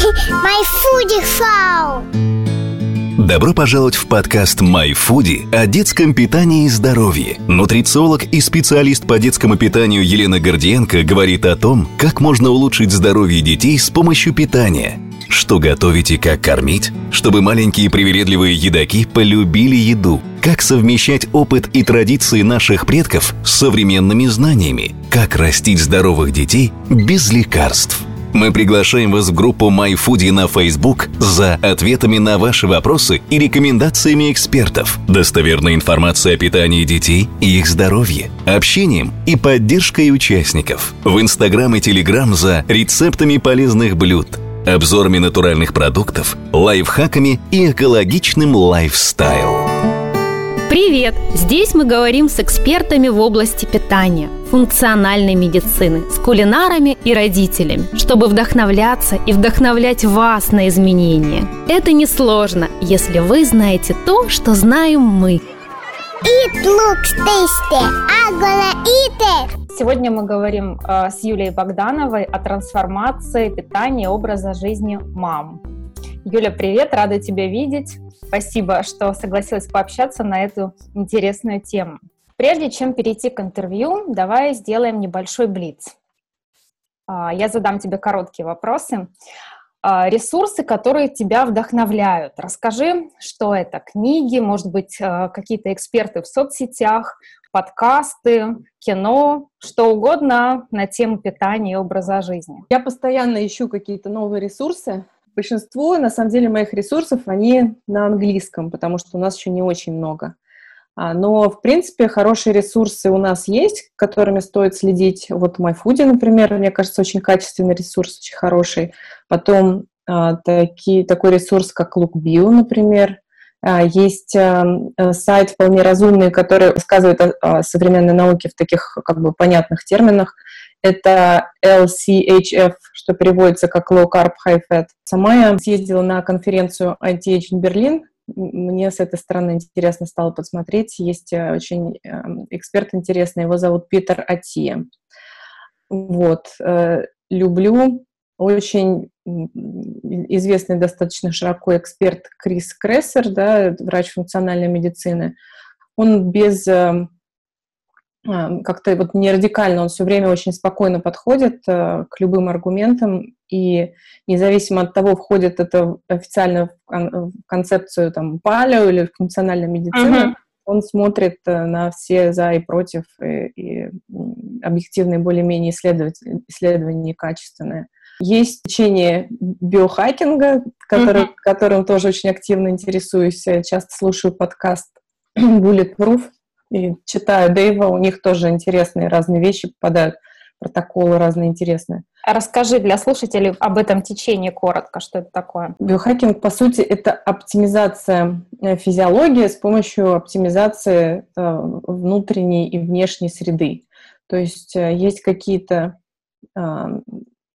My Foodie Show. Добро пожаловать в подкаст My Foodie о детском питании и здоровье. Нутрициолог и специалист по детскому питанию Елена Гордиенко говорит о том, как можно улучшить здоровье детей с помощью питания. Что готовить и как кормить, чтобы маленькие привередливые едоки полюбили еду. Как совмещать опыт и традиции наших предков с современными знаниями. Как растить здоровых детей без лекарств. Мы приглашаем вас в группу MyFoodie на Facebook за ответами на ваши вопросы и рекомендациями экспертов, достоверной информацией о питании детей и их здоровье, общением и поддержкой участников. В Инстаграм и Телеграм за рецептами полезных блюд, обзорами натуральных продуктов, лайфхаками и экологичным лайфстайл. Привет! Здесь мы говорим с экспертами в области питания, функциональной медицины, с кулинарами и родителями, чтобы вдохновляться и вдохновлять вас на изменения. Это несложно, если вы знаете то, что знаем мы. Eat looks tasty. I'm gonna eat it. Сегодня мы говорим э, с Юлией Богдановой о трансформации питания и образа жизни мам. Юля, привет, рада тебя видеть. Спасибо, что согласилась пообщаться на эту интересную тему. Прежде чем перейти к интервью, давай сделаем небольшой блиц. А, я задам тебе короткие вопросы. А, ресурсы, которые тебя вдохновляют. Расскажи, что это? Книги, может быть, а, какие-то эксперты в соцсетях, подкасты, кино, что угодно на тему питания и образа жизни. Я постоянно ищу какие-то новые ресурсы, Большинство, на самом деле, моих ресурсов, они на английском, потому что у нас еще не очень много. А, но, в принципе, хорошие ресурсы у нас есть, которыми стоит следить. Вот MyFoodie, например, мне кажется, очень качественный ресурс, очень хороший. Потом а, таки, такой ресурс, как LookBio, например. А, есть сайт вполне разумный, который рассказывает о современной науке в таких как бы понятных терминах. Это LCHF, что переводится как Low Carb High Fat. Сама я съездила на конференцию Anti-Aging Berlin. Мне с этой стороны интересно стало посмотреть. Есть э, очень эм, эксперт интересный, его зовут Питер Атия. Вот. Э, люблю очень известный достаточно широко эксперт Крис Крессер, да, врач функциональной медицины. Он без эм, как-то вот не радикально, он все время очень спокойно подходит э, к любым аргументам, и независимо от того, входит это официально в концепцию там палео или функциональной медицины, uh-huh. он смотрит э, на все за и против, и, и объективные более-менее исследования, качественные. Есть течение биохакинга, который, uh-huh. которым тоже очень активно интересуюсь, часто слушаю подкаст Bulletproof, и читаю Дэйва, у них тоже интересные разные вещи попадают, протоколы разные интересные. А расскажи для слушателей об этом течении коротко, что это такое. Биохакинг, по сути, это оптимизация э, физиологии с помощью оптимизации э, внутренней и внешней среды. То есть э, есть какие-то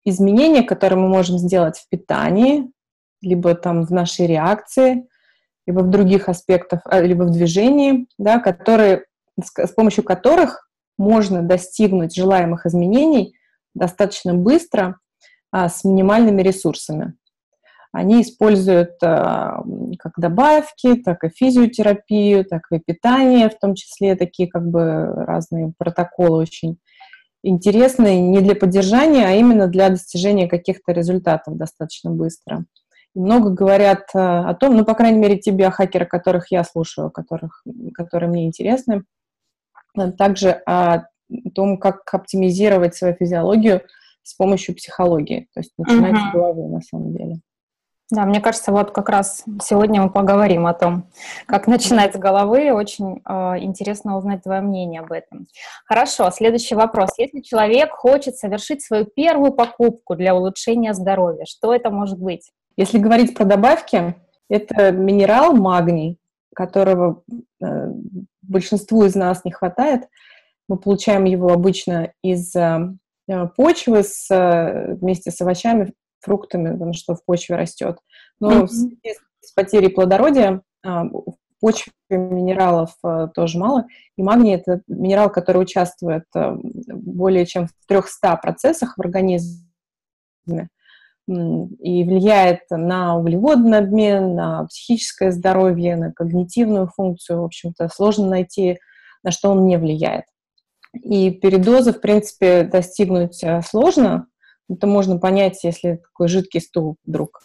изменения, которые мы можем сделать в питании, либо там в нашей реакции, либо в других аспектах, а, либо в движении, да, которые, с помощью которых можно достигнуть желаемых изменений достаточно быстро а, с минимальными ресурсами. Они используют а, как добавки, так и физиотерапию, так и питание, в том числе такие как бы разные протоколы очень интересные не для поддержания, а именно для достижения каких-то результатов достаточно быстро много говорят э, о том, ну, по крайней мере, те биохакеры, которых я слушаю, которых, которые мне интересны, э, также о том, как оптимизировать свою физиологию с помощью психологии. То есть начинать uh-huh. с головы, на самом деле. Да, мне кажется, вот как раз сегодня мы поговорим о том, как начинать с головы. Очень э, интересно узнать твое мнение об этом. Хорошо, следующий вопрос. Если человек хочет совершить свою первую покупку для улучшения здоровья, что это может быть? Если говорить про добавки, это минерал магний, которого э, большинству из нас не хватает. Мы получаем его обычно из э, почвы с, э, вместе с овощами, фруктами, потому что в почве растет. Но mm-hmm. с потерей плодородия э, в почве минералов э, тоже мало. И магний – это минерал, который участвует э, более чем в 300 процессах в организме и влияет на углеводный обмен, на психическое здоровье, на когнитивную функцию. В общем-то, сложно найти, на что он не влияет. И передоза, в принципе, достигнуть э, сложно. Это можно понять, если такой жидкий стул вдруг.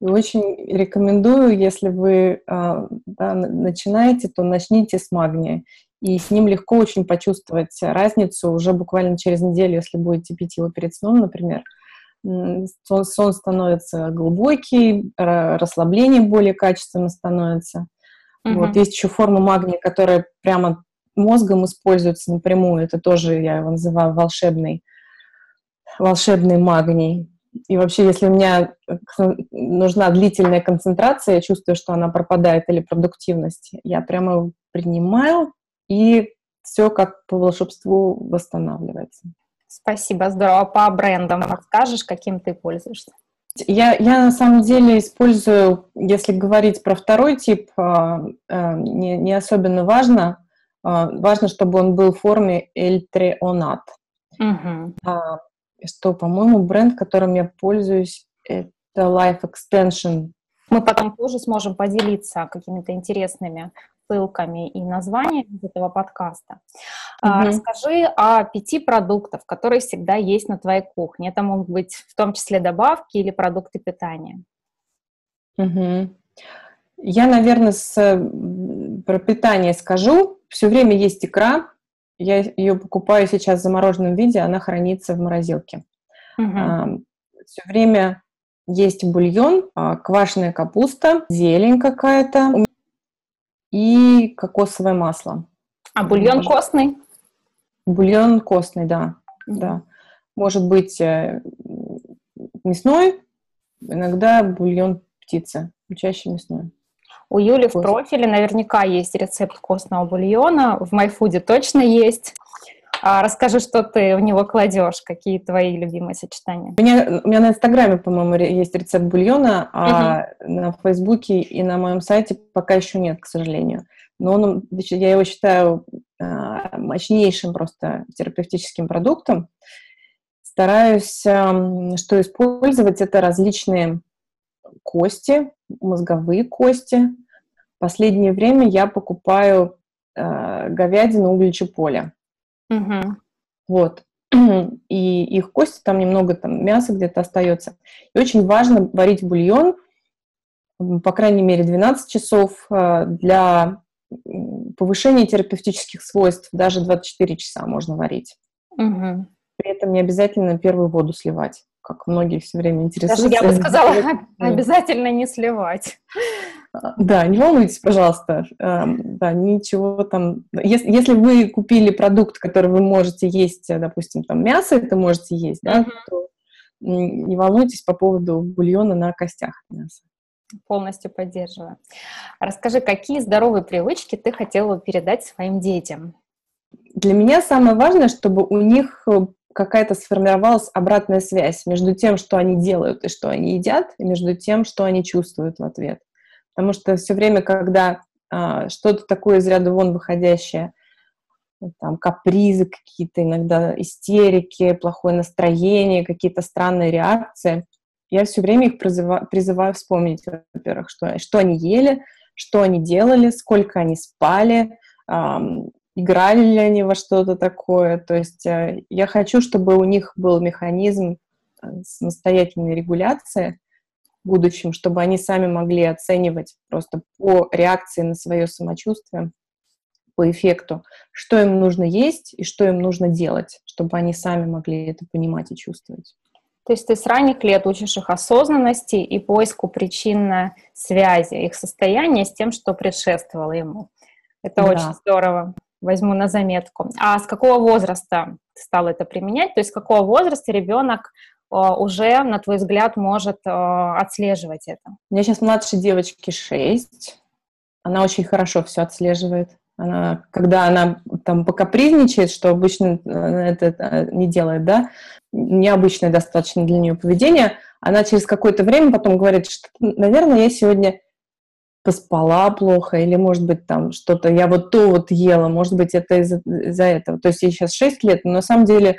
И очень рекомендую, если вы а, да, начинаете, то начните с магния. И с ним легко очень почувствовать разницу уже буквально через неделю, если будете пить его перед сном, например. Сон, сон становится глубокий, расслабление более качественно становится. Uh-huh. Вот есть еще форма магния, которая прямо мозгом используется напрямую. Это тоже я его называю волшебный, волшебный магний. И вообще, если у меня нужна длительная концентрация, я чувствую, что она пропадает или продуктивность, я прямо принимаю, и все как по волшебству восстанавливается. Спасибо, здорово. По брендам расскажешь, каким ты пользуешься? Я, я на самом деле использую, если говорить про второй тип, а, а, не, не особенно важно. А, важно, чтобы он был в форме L3ONAT. Угу что, по-моему, бренд, которым я пользуюсь, это Life Extension. Мы потом тоже сможем поделиться какими-то интересными ссылками и названиями этого подкаста. Угу. Расскажи о пяти продуктах, которые всегда есть на твоей кухне. Это могут быть в том числе добавки или продукты питания. Угу. Я, наверное, с, про питание скажу. Все время есть икра, я ее покупаю сейчас в замороженном виде, она хранится в морозилке. Угу. А, все время есть бульон, а, квашеная капуста, зелень какая-то и кокосовое масло. А бульон Может... костный? Бульон костный, да, да. Может быть э, мясной, иногда бульон птицы, чаще мясной. У Юли в профиле наверняка есть рецепт костного бульона, в MyFood точно есть. А расскажи, что ты в него кладешь, какие твои любимые сочетания. У меня, у меня на Инстаграме, по-моему, есть рецепт бульона, а угу. на Фейсбуке и на моем сайте пока еще нет, к сожалению. Но он, я его считаю а, мощнейшим просто терапевтическим продуктом. Стараюсь, что использовать, это различные кости, мозговые кости. В последнее время я покупаю э, говядину углечеполя. Угу. Вот. И их кости, там немного там мяса где-то остается. И очень важно варить бульон, по крайней мере, 12 часов э, для повышения терапевтических свойств. Даже 24 часа можно варить. Угу. При этом не обязательно первую воду сливать как многие все время интересуются. Даже я бы сказала, обязательно не сливать. А, да, не волнуйтесь, пожалуйста. Эм, да, ничего там... Если, если вы купили продукт, который вы можете есть, допустим, там мясо это можете есть, да, uh-huh. то не волнуйтесь по поводу бульона на костях мяса. Полностью поддерживаю. Расскажи, какие здоровые привычки ты хотела передать своим детям? Для меня самое важное, чтобы у них э, какая-то сформировалась обратная связь между тем, что они делают и что они едят, и между тем, что они чувствуют в ответ. Потому что все время, когда а, что-то такое из ряда вон выходящее, там капризы какие-то, иногда истерики, плохое настроение, какие-то странные реакции, я все время их призываю, призываю вспомнить, во-первых, что, что они ели, что они делали, сколько они спали, играли ли они во что-то такое. То есть э, я хочу, чтобы у них был механизм э, самостоятельной регуляции в будущем, чтобы они сами могли оценивать просто по реакции на свое самочувствие, по эффекту, что им нужно есть и что им нужно делать, чтобы они сами могли это понимать и чувствовать. То есть ты с ранних лет учишь их осознанности и поиску причинной связи, их состояния с тем, что предшествовало ему. Это да. очень здорово возьму на заметку. А с какого возраста ты стал это применять? То есть с какого возраста ребенок э, уже, на твой взгляд, может э, отслеживать это? У меня сейчас младшей девочке 6. Она очень хорошо все отслеживает. Она, когда она там покапризничает, что обычно это не делает, да, необычное достаточно для нее поведение, она через какое-то время потом говорит, что, наверное, я сегодня поспала плохо, или, может быть, там что-то, я вот то вот ела, может быть, это из-за, из этого. То есть ей сейчас 6 лет, но на самом деле,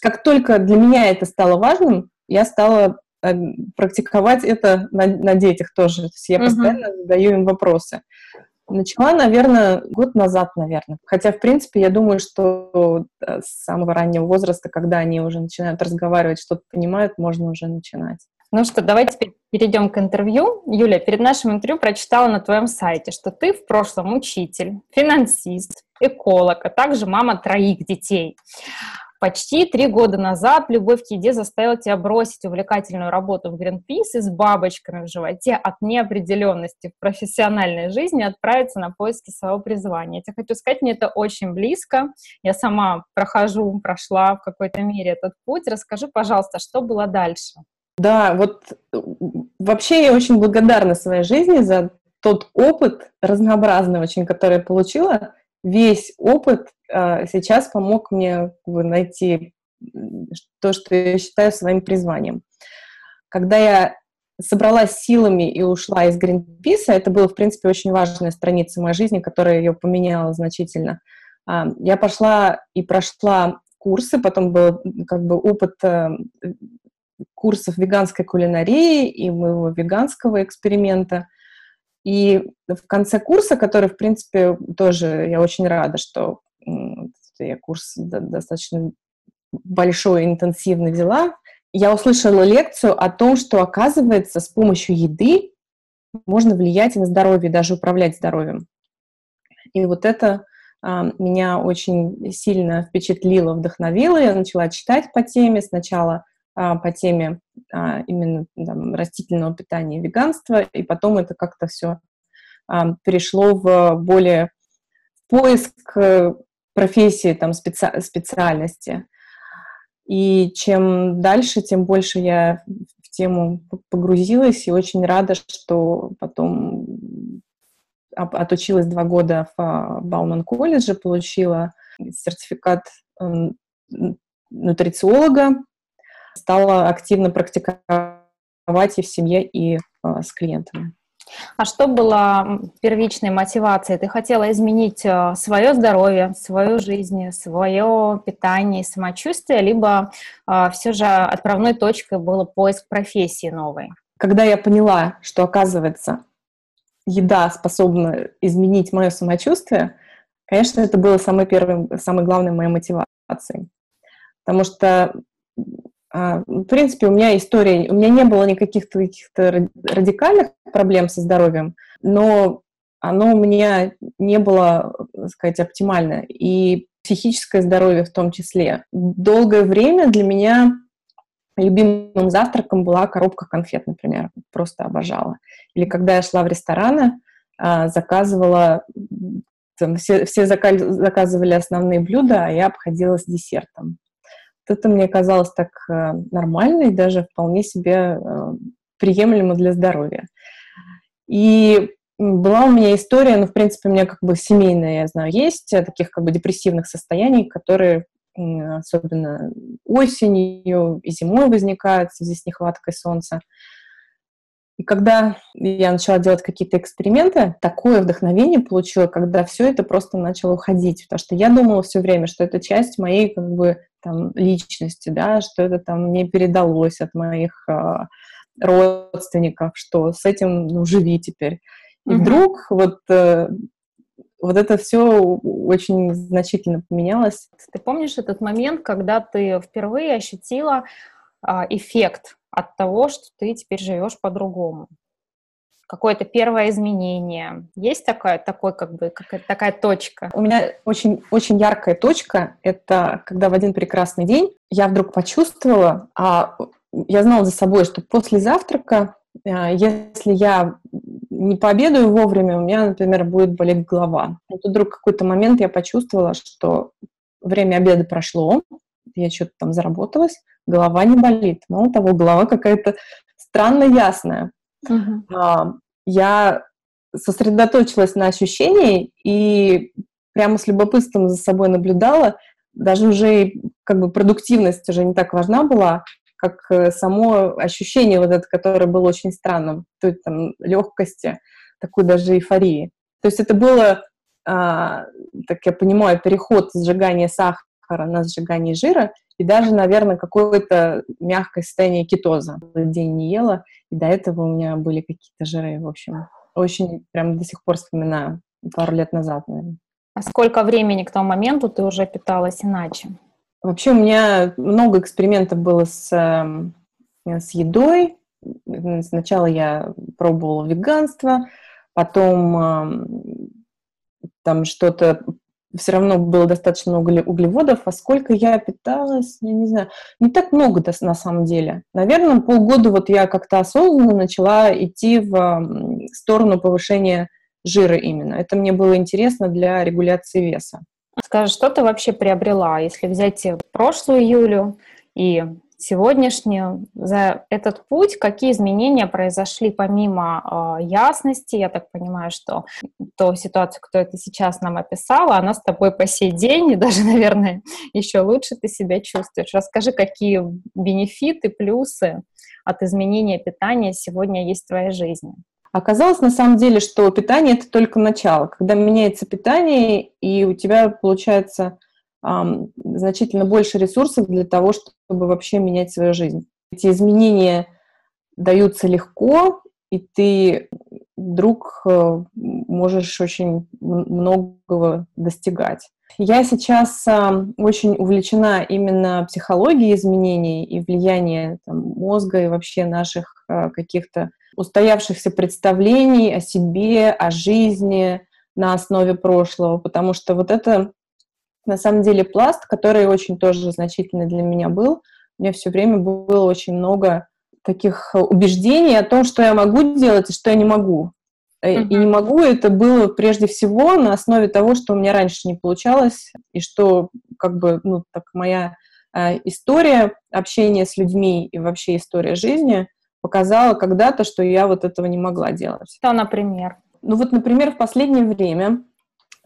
как только для меня это стало важным, я стала э, практиковать это на, на детях тоже. То есть я постоянно задаю им вопросы. Начала, наверное, год назад, наверное. Хотя, в принципе, я думаю, что э, с самого раннего возраста, когда они уже начинают разговаривать, что-то понимают, можно уже начинать. Ну что, давай теперь перейдем к интервью. Юля, перед нашим интервью прочитала на твоем сайте, что ты в прошлом учитель, финансист, эколог, а также мама троих детей. Почти три года назад любовь к еде заставила тебя бросить увлекательную работу в и с бабочками в животе от неопределенности в профессиональной жизни отправиться на поиски своего призвания. Я хочу сказать, мне это очень близко. Я сама прохожу, прошла в какой-то мере этот путь. Расскажи, пожалуйста, что было дальше? Да, вот вообще я очень благодарна своей жизни за тот опыт разнообразный очень, который я получила. Весь опыт э, сейчас помог мне найти то, что я считаю своим призванием. Когда я собралась силами и ушла из Greenpeace, это было, в принципе, очень важная страница моей жизни, которая ее поменяла значительно. Э, я пошла и прошла курсы, потом был как бы опыт э, курсов веганской кулинарии и моего веганского эксперимента. И в конце курса, который, в принципе, тоже я очень рада, что я курс достаточно большой и интенсивный взяла, я услышала лекцию о том, что, оказывается, с помощью еды можно влиять на здоровье, даже управлять здоровьем. И вот это а, меня очень сильно впечатлило, вдохновило. Я начала читать по теме. Сначала а, по теме а, именно там, растительного питания и веганства, и потом это как-то все а, перешло в более поиск э, профессии, там, специ специальности. И чем дальше, тем больше я в тему погрузилась, и очень рада, что потом отучилась два года в Бауман колледже, получила сертификат нутрициолога, стала активно практиковать и в семье, и а, с клиентами. А что было первичной мотивацией? Ты хотела изменить а, свое здоровье, свою жизнь, свое питание, самочувствие, либо а, все же отправной точкой было поиск профессии новой? Когда я поняла, что, оказывается, еда способна изменить мое самочувствие, конечно, это было самой первой, самой главной моей мотивацией. Потому что в принципе, у меня история, у меня не было никаких каких-то радикальных проблем со здоровьем, но оно у меня не было, так сказать, оптимально. И психическое здоровье в том числе. Долгое время для меня любимым завтраком была коробка конфет, например. Просто обожала. Или когда я шла в рестораны, а, заказывала, там, все, все заказывали основные блюда, а я обходилась десертом это мне казалось так э, нормально и даже вполне себе э, приемлемо для здоровья. И была у меня история, ну, в принципе, у меня как бы семейная, я знаю, есть э, таких как бы депрессивных состояний, которые особенно осенью и зимой возникают в связи с нехваткой солнца. И когда я начала делать какие-то эксперименты, такое вдохновение получила, когда все это просто начало уходить, потому что я думала все время, что это часть моей как бы там личности, да, что это там мне передалось от моих э, родственников, что с этим ну, живи теперь. И mm-hmm. вдруг вот э, вот это все очень значительно поменялось. Ты помнишь этот момент, когда ты впервые ощутила э, эффект от того, что ты теперь живешь по-другому. Какое-то первое изменение. Есть такая, такой, как бы, какая такая точка? У меня очень, очень яркая точка. Это когда в один прекрасный день я вдруг почувствовала, а я знала за собой, что после завтрака, а, если я не пообедаю вовремя, у меня, например, будет болеть голова. И тут вдруг какой-то момент я почувствовала, что время обеда прошло, я что-то там заработалась, голова не болит. Мало того, голова какая-то странно ясная. Uh-huh. Я сосредоточилась на ощущении и прямо с любопытством за собой наблюдала. Даже уже как бы продуктивность уже не так важна была, как э, само ощущение вот это, которое было очень странным, то есть там легкости, такой даже эйфории. То есть это было, а, так я понимаю, переход сжигания сахара на сжигание жира, и даже, наверное, какое-то мягкое состояние кетоза. День не ела, и до этого у меня были какие-то жиры, в общем. Очень прям до сих пор вспоминаю, пару лет назад, наверное. А сколько времени к тому моменту ты уже питалась иначе? Вообще у меня много экспериментов было с, эм, с едой. Сначала я пробовала веганство, потом эм, там что-то все равно было достаточно много углеводов, а сколько я питалась, я не знаю, не так много на самом деле. Наверное, полгода вот я как-то осознанно начала идти в сторону повышения жира именно. Это мне было интересно для регуляции веса. Скажи, что ты вообще приобрела, если взять прошлую Юлю и сегодняшнюю, за этот путь какие изменения произошли помимо э, ясности? Я так понимаю, что то ситуацию, кто это сейчас нам описала, она с тобой по сей день, и даже, наверное, еще лучше ты себя чувствуешь. Расскажи, какие бенефиты, плюсы от изменения питания сегодня есть в твоей жизни? Оказалось на самом деле, что питание это только начало. Когда меняется питание, и у тебя получается значительно больше ресурсов для того, чтобы вообще менять свою жизнь. Эти изменения даются легко, и ты вдруг э, можешь очень многого достигать. Я сейчас очень увлечена именно психологией изменений и влияния там, мозга и вообще наших э, каких-то устоявшихся представлений о себе, о жизни на основе прошлого, потому что вот это на самом деле пласт, который очень тоже значительный для меня был. У меня все время было очень много таких убеждений о том, что я могу делать и что я не могу. Uh-huh. И не могу, это было прежде всего на основе того, что у меня раньше не получалось, и что как бы, ну, так моя э, история общения с людьми и вообще история жизни показала когда-то, что я вот этого не могла делать. Что, например? Ну вот, например, в последнее время,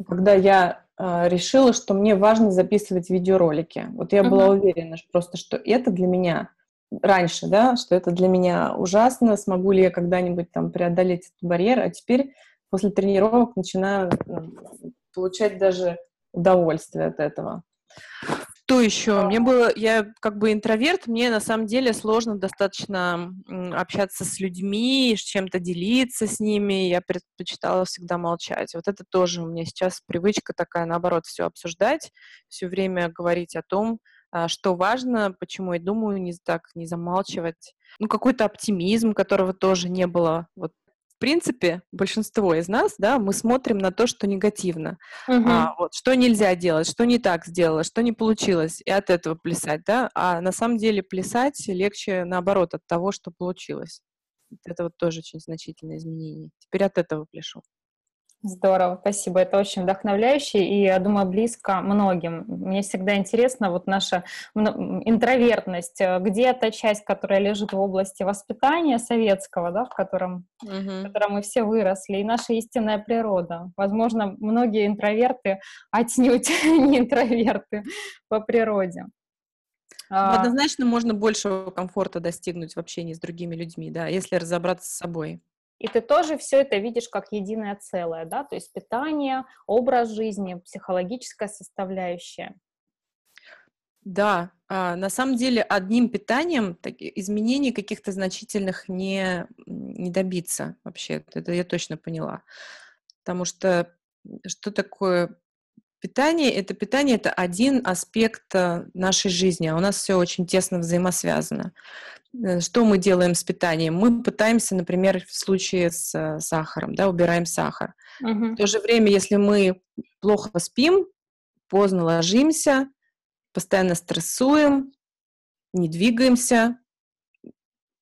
когда я решила, что мне важно записывать видеоролики, вот я uh-huh. была уверена просто, что это для меня раньше, да, что это для меня ужасно, смогу ли я когда-нибудь там преодолеть этот барьер, а теперь после тренировок начинаю получать даже удовольствие от этого. Что еще? Мне было, я как бы интроверт, мне на самом деле сложно достаточно общаться с людьми, чем-то делиться с ними. Я предпочитала всегда молчать. Вот это тоже у меня сейчас привычка такая, наоборот, все обсуждать, все время говорить о том, а, что важно, почему я думаю, не так не замалчивать. Ну, какой-то оптимизм, которого тоже не было вот принципе, большинство из нас, да, мы смотрим на то, что негативно. Угу. А, вот, что нельзя делать, что не так сделала, что не получилось, и от этого плясать, да. А на самом деле плясать легче, наоборот, от того, что получилось. Это вот тоже очень значительное изменение. Теперь от этого пляшу. Здорово, спасибо. Это очень вдохновляюще и, я думаю, близко многим. Мне всегда интересно вот наша интровертность. Э, где та часть, которая лежит в области воспитания советского, да, в котором, угу. в котором мы все выросли, и наша истинная природа. Возможно, многие интроверты отнюдь не интроверты по природе. Ну, а однозначно можно большего комфорта достигнуть в общении с другими людьми, да, если разобраться с собой. И ты тоже все это видишь как единое целое, да, то есть питание, образ жизни, психологическая составляющая. Да, а, на самом деле одним питанием так, изменений каких-то значительных не, не добиться вообще, это я точно поняла. Потому что что такое питание? Это питание – это один аспект э, нашей жизни, а у нас все очень тесно взаимосвязано. Э, что мы делаем с питанием? Мы пытаемся, например, в случае с э, сахаром, да, убираем сахар. Угу. В то же время, если мы плохо спим, поздно ложимся, постоянно стрессуем, не двигаемся,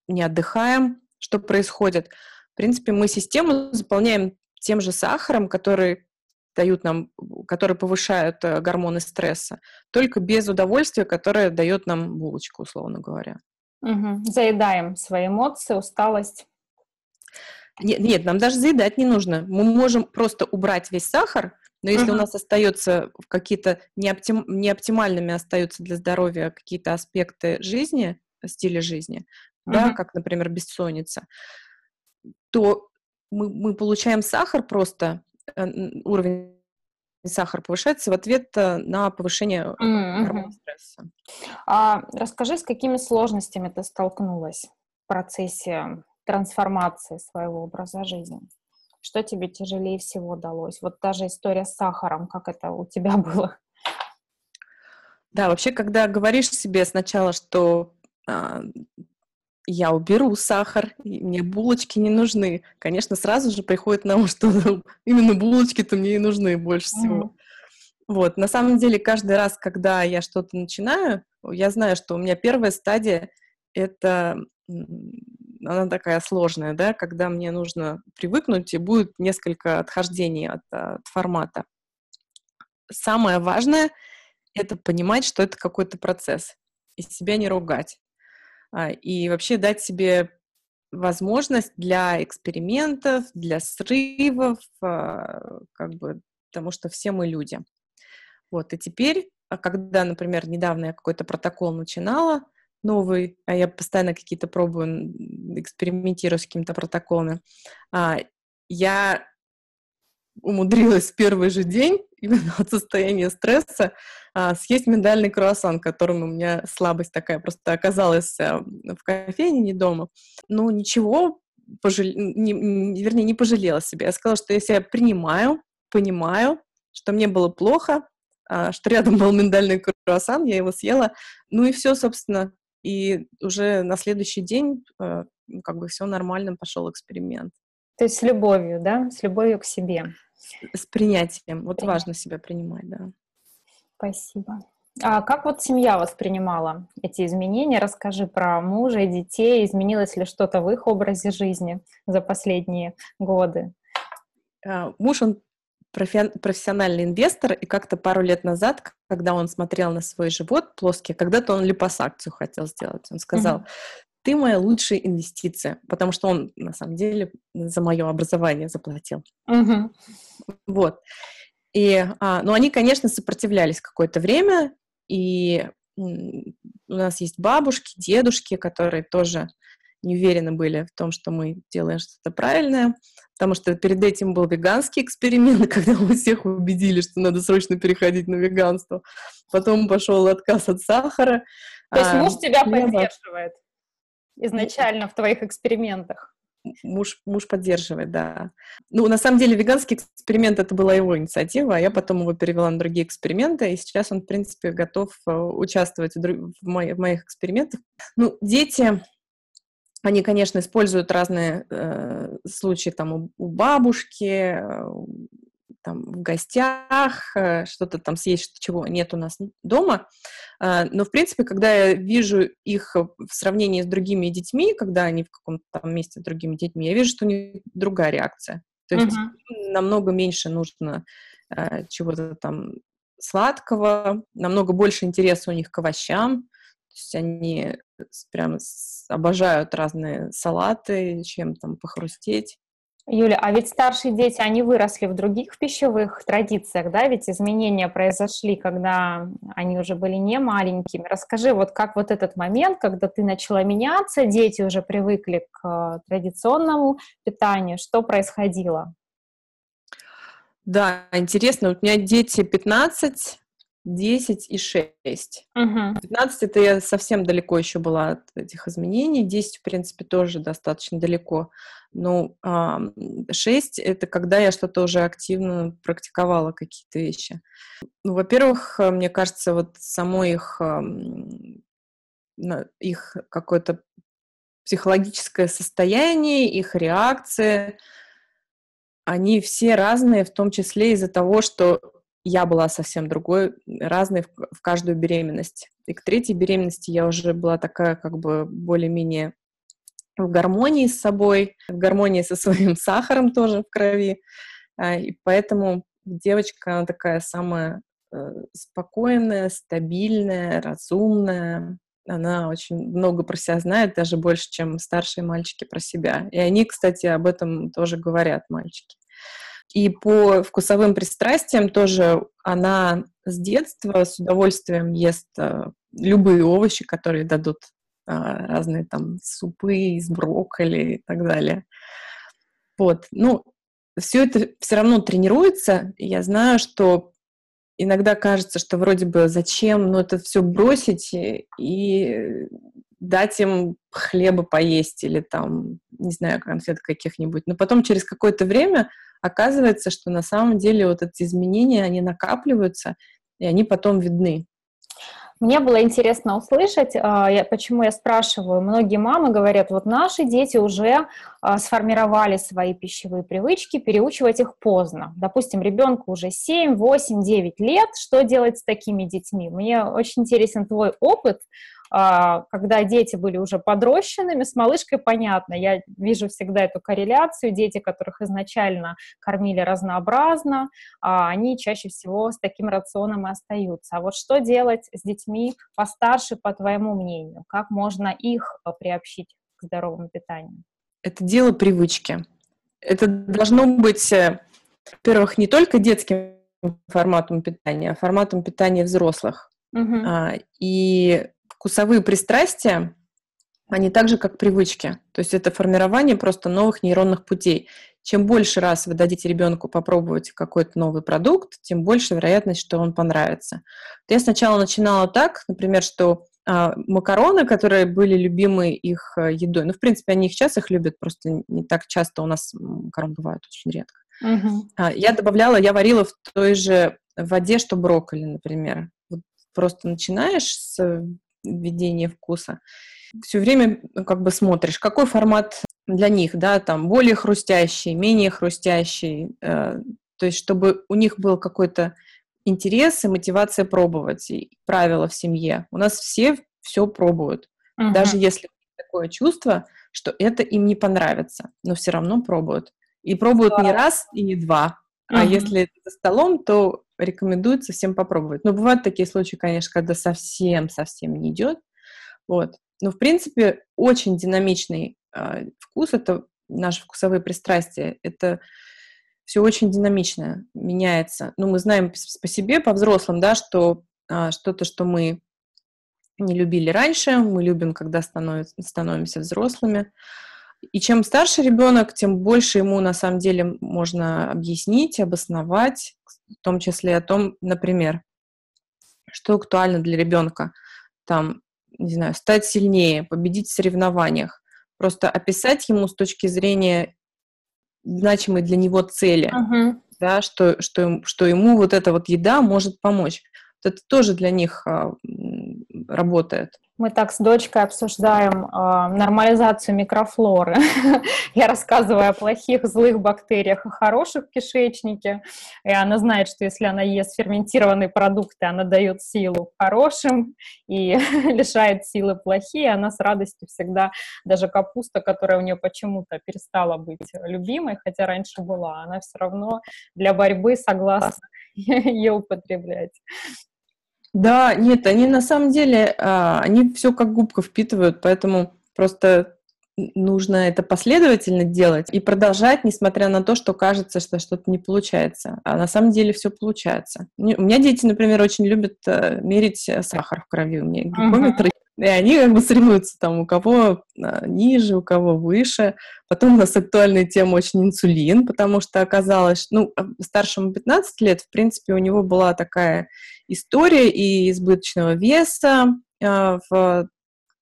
не отдыхаем, что происходит? В принципе, мы систему заполняем тем же сахаром, который дают нам, которые повышают э, гормоны стресса, только без удовольствия, которое дает нам булочку, условно говоря. Угу. Заедаем свои эмоции, усталость. Нет, нет, нам даже заедать не нужно. Мы можем просто убрать весь сахар, но если uh у нас остается какие-то неоптим, неоптимальными остаются для здоровья какие-то аспекты жизни, стиля жизни, uh да, как, например, бессонница, то мы, мы получаем сахар просто, уровень сахар повышается в ответ э, на повышение mm-hmm. стресса. А расскажи, с какими сложностями ты столкнулась в процессе трансформации своего образа жизни? Что тебе тяжелее всего далось? Вот та же история с сахаром, как это у тебя было? Да, вообще, когда говоришь себе сначала, что а, я уберу сахар, мне булочки не нужны. Конечно, сразу же приходит на ум, что именно булочки-то мне и нужны больше всего. Mm-hmm. Вот, на самом деле, каждый раз, когда я что-то начинаю, я знаю, что у меня первая стадия — это она такая сложная, да, когда мне нужно привыкнуть, и будет несколько отхождений от, от формата. Самое важное — это понимать, что это какой-то процесс, и себя не ругать. А, и вообще дать себе возможность для экспериментов, для срывов, а, как бы, потому что все мы люди. Вот, и теперь, а, когда, например, недавно я какой-то протокол начинала, новый, а я постоянно какие-то пробую, экспериментирую с какими-то протоколами, я умудрилась в первый же день, именно от состояния стресса, а, съесть миндальный круассан, которым у меня слабость такая просто оказалась а, в кофейне, не дома. Ну, ничего, пожал... не, не, вернее, не пожалела себя. Я сказала, что я себя принимаю, понимаю, что мне было плохо, а, что рядом был миндальный круассан, я его съела, ну и все, собственно. И уже на следующий день а, как бы все нормально, пошел эксперимент. То есть с любовью, да, с любовью к себе. С принятием. Вот Принятие. важно себя принимать, да. Спасибо. А как вот семья воспринимала эти изменения? Расскажи про мужа и детей. Изменилось ли что-то в их образе жизни за последние годы? А, муж, он профессиональный инвестор, и как-то пару лет назад, когда он смотрел на свой живот плоский, когда-то он липосакцию хотел сделать. Он сказал, ты моя лучшая инвестиция, потому что он, на самом деле, за мое образование заплатил. Uh-huh. Вот. И, а, ну, они, конечно, сопротивлялись какое-то время, и у нас есть бабушки, дедушки, которые тоже не уверены были в том, что мы делаем что-то правильное, потому что перед этим был веганский эксперимент, когда мы всех убедили, что надо срочно переходить на веганство. Потом пошел отказ от сахара. То есть муж а, тебя поддерживает? изначально в твоих экспериментах? Муж, муж поддерживает, да. Ну, на самом деле, веганский эксперимент это была его инициатива, а я потом его перевела на другие эксперименты, и сейчас он, в принципе, готов э, участвовать в, в, моих, в моих экспериментах. Ну, дети, они, конечно, используют разные э, случаи там у, у бабушки, э, там в гостях, э, что-то там съесть, чего нет у нас дома. А, но, в принципе, когда я вижу их в сравнении с другими детьми, когда они в каком-то там месте с другими детьми, я вижу, что у них другая реакция. То есть uh-huh. намного меньше нужно э, чего-то там сладкого, намного больше интереса у них к овощам. То есть они прям обожают разные салаты, чем там похрустеть. Юля, а ведь старшие дети, они выросли в других пищевых традициях, да, ведь изменения произошли, когда они уже были не маленькими. Расскажи, вот как вот этот момент, когда ты начала меняться, дети уже привыкли к э, традиционному питанию, что происходило? Да, интересно, у меня дети 15, 10 и 6. Угу. 15 это я совсем далеко еще была от этих изменений, 10, в принципе, тоже достаточно далеко. Ну, 6 это когда я что-то уже активно практиковала, какие-то вещи. Ну, во-первых, мне кажется, вот само их, их какое-то психологическое состояние, их реакции, они все разные, в том числе из-за того, что я была совсем другой, разной в, в каждую беременность. И к третьей беременности я уже была такая как бы более-менее в гармонии с собой, в гармонии со своим сахаром тоже в крови. А, и поэтому девочка, она такая самая э, спокойная, стабильная, разумная. Она очень много про себя знает, даже больше, чем старшие мальчики про себя. И они, кстати, об этом тоже говорят, мальчики. И по вкусовым пристрастиям тоже она с детства с удовольствием ест э, любые овощи, которые дадут разные там супы из брокколи и так далее. Вот, ну, все это все равно тренируется. Я знаю, что иногда кажется, что вроде бы зачем, но это все бросить и дать им хлеба поесть или там, не знаю, конфет каких-нибудь. Но потом через какое-то время оказывается, что на самом деле вот эти изменения, они накапливаются, и они потом видны. Мне было интересно услышать, а, почему я спрашиваю. Многие мамы говорят, вот наши дети уже а, сформировали свои пищевые привычки, переучивать их поздно. Допустим, ребенку уже 7, 8, 9 лет. Что делать с такими детьми? Мне очень интересен твой опыт когда дети были уже подрощенными, с малышкой понятно, я вижу всегда эту корреляцию, дети, которых изначально кормили разнообразно, а, они чаще всего с таким рационом и остаются. А вот что делать с детьми постарше, по твоему мнению? Как можно их а, приобщить к здоровому питанию? Это дело привычки. Это должно быть, э, во-первых, не только детским форматом питания, а форматом питания взрослых. Угу. И вкусовые пристрастия, они так же, как привычки. То есть это формирование просто новых нейронных путей. Чем больше раз вы дадите ребенку попробовать какой-то новый продукт, тем больше вероятность, что он понравится. Я сначала начинала так, например, что а, макароны, которые были любимы их э, едой, ну, в принципе, они их сейчас их любят, просто не так часто у нас макароны бывают очень редко. Uh-huh. А, я добавляла, я варила в той же воде, что брокколи, например. Вот просто начинаешь с введение вкуса. Все время ну, как бы смотришь, какой формат для них, да, там более хрустящий, менее хрустящий, э, то есть чтобы у них был какой-то интерес и мотивация пробовать, и правила в семье. У нас все все пробуют, uh-huh. даже если такое чувство, что это им не понравится, но все равно пробуют. И пробуют не раз и не два, uh-huh. а если за столом, то рекомендуется всем попробовать. Но бывают такие случаи, конечно, когда совсем-совсем не идет. Вот. Но, в принципе, очень динамичный э, вкус, это наши вкусовые пристрастия, это все очень динамично меняется. Ну, мы знаем по себе, по взрослым, да, что э, что-то, что мы не любили раньше, мы любим, когда становится, становимся взрослыми. И чем старше ребенок, тем больше ему на самом деле можно объяснить, обосновать, в том числе о том, например, что актуально для ребенка. Там, не знаю, стать сильнее, победить в соревнованиях. Просто описать ему с точки зрения значимой для него цели, uh-huh. да, что, что, что ему вот эта вот еда может помочь. Это тоже для них а, работает. Мы так с дочкой обсуждаем э, нормализацию микрофлоры. Я рассказываю о плохих, злых бактериях, о хороших в кишечнике. И она знает, что если она ест ферментированные продукты, она дает силу хорошим и лишает силы плохие. Она с радостью всегда, даже капуста, которая у нее почему-то перестала быть любимой, хотя раньше была, она все равно для борьбы согласна ее употреблять. Да, нет, они на самом деле, а, они все как губка впитывают, поэтому просто нужно это последовательно делать и продолжать, несмотря на то, что кажется, что что-то не получается. А на самом деле все получается. У меня дети, например, очень любят э, мерить э, сахар в крови. У меня гликометры и они как бы соревнуются там, у кого а, ниже, у кого выше. Потом у нас актуальная тема очень инсулин, потому что оказалось, ну, а, старшему 15 лет, в принципе, у него была такая история и избыточного веса э, в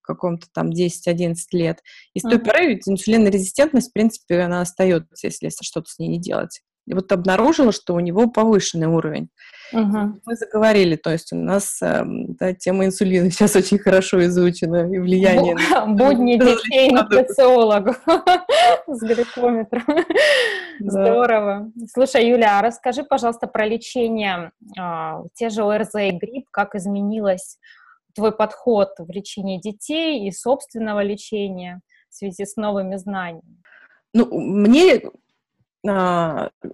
каком-то там 10-11 лет. И с той поры ведь инсулинорезистентность, в принципе, она остается, если что-то с ней не делать. Вот обнаружила, что у него повышенный уровень. Угу. Мы заговорили, то есть у нас э, да, тема инсулина сейчас очень хорошо изучена и влияние. Будни детей нутрициологу с гликометром. Здорово. Слушай, Юля, а расскажи, пожалуйста, про лечение, а, те же ОРЗ и грипп, как изменилось твой подход в лечении детей и собственного лечения в связи с новыми знаниями? Ну, мне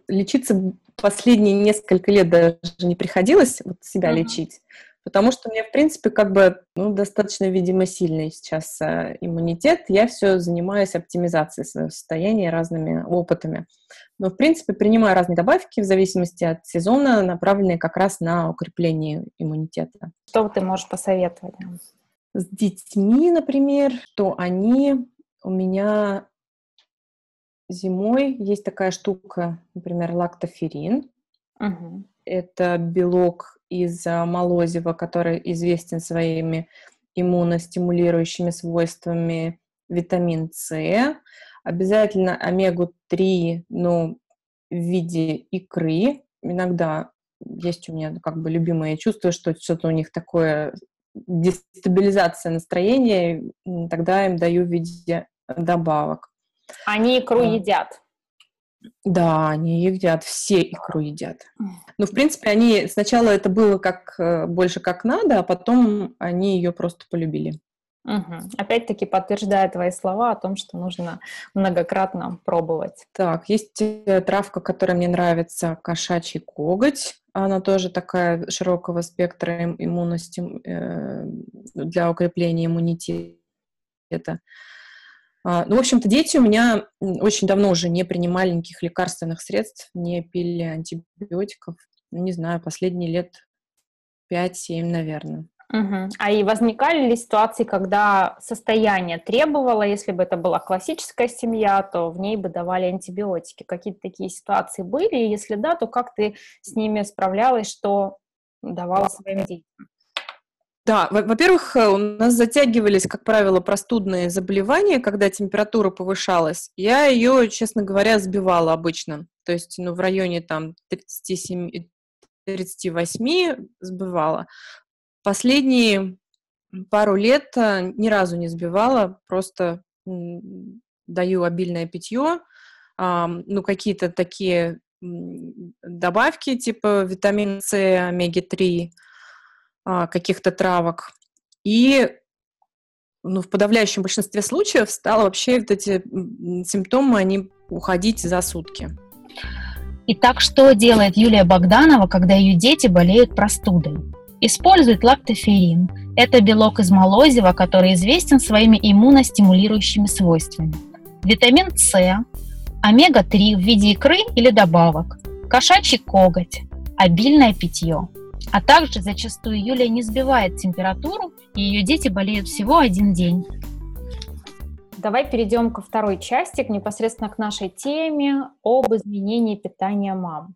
лечиться последние несколько лет даже не приходилось вот себя uh-huh. лечить, потому что у меня, в принципе, как бы ну, достаточно, видимо, сильный сейчас э, иммунитет. Я все занимаюсь оптимизацией своего состояния разными опытами. Но, в принципе, принимаю разные добавки в зависимости от сезона, направленные как раз на укрепление иммунитета. Что ты можешь посоветовать? С детьми, например, что они у меня зимой есть такая штука, например, лактоферин. Угу. Это белок из молозива, который известен своими иммуностимулирующими свойствами витамин С. Обязательно омегу-3, ну, в виде икры. Иногда есть у меня как бы любимое, я чувствую, что что-то у них такое дестабилизация настроения, тогда им даю в виде добавок. Они икру а. едят? Да, они едят, все икру едят. Ну, в принципе, они сначала это было как э, больше как надо, а потом они ее просто полюбили. Угу. Опять-таки подтверждая твои слова о том, что нужно многократно пробовать. Так, есть э, травка, которая мне нравится, кошачий коготь. Она тоже такая широкого спектра иммунности э, для укрепления иммунитета. А, ну, в общем-то, дети у меня очень давно уже не принимали никаких лекарственных средств, не пили антибиотиков. Ну, не знаю, последние лет 5-7, наверное. Угу. А и возникали ли ситуации, когда состояние требовало, если бы это была классическая семья, то в ней бы давали антибиотики? Какие-то такие ситуации были? И если да, то как ты с ними справлялась, что давала своим детям? Да, во-первых, э, у нас затягивались, как правило, простудные заболевания, когда температура повышалась. Я ее, честно говоря, сбивала обычно. То есть, ну, в районе там 37, 38 сбивала. Последние пару лет э, ни разу не сбивала, просто даю обильное питье, ну, какие-то такие добавки, типа витамин С, омеги-3, а, каких-то травок. И ну, в подавляющем большинстве случаев стало вообще вот эти симптомы, они уходить за сутки. Итак, что делает Юлия Богданова, когда ее дети болеют простудой? Использует лактоферин. Это белок из молозива, который известен своими иммуностимулирующими свойствами. Витамин С, омега-3 в виде икры или добавок, кошачий коготь, обильное питье – а также зачастую Юлия не сбивает температуру, и ее дети болеют всего один день. Давай перейдем ко второй части, непосредственно к нашей теме об изменении питания мам.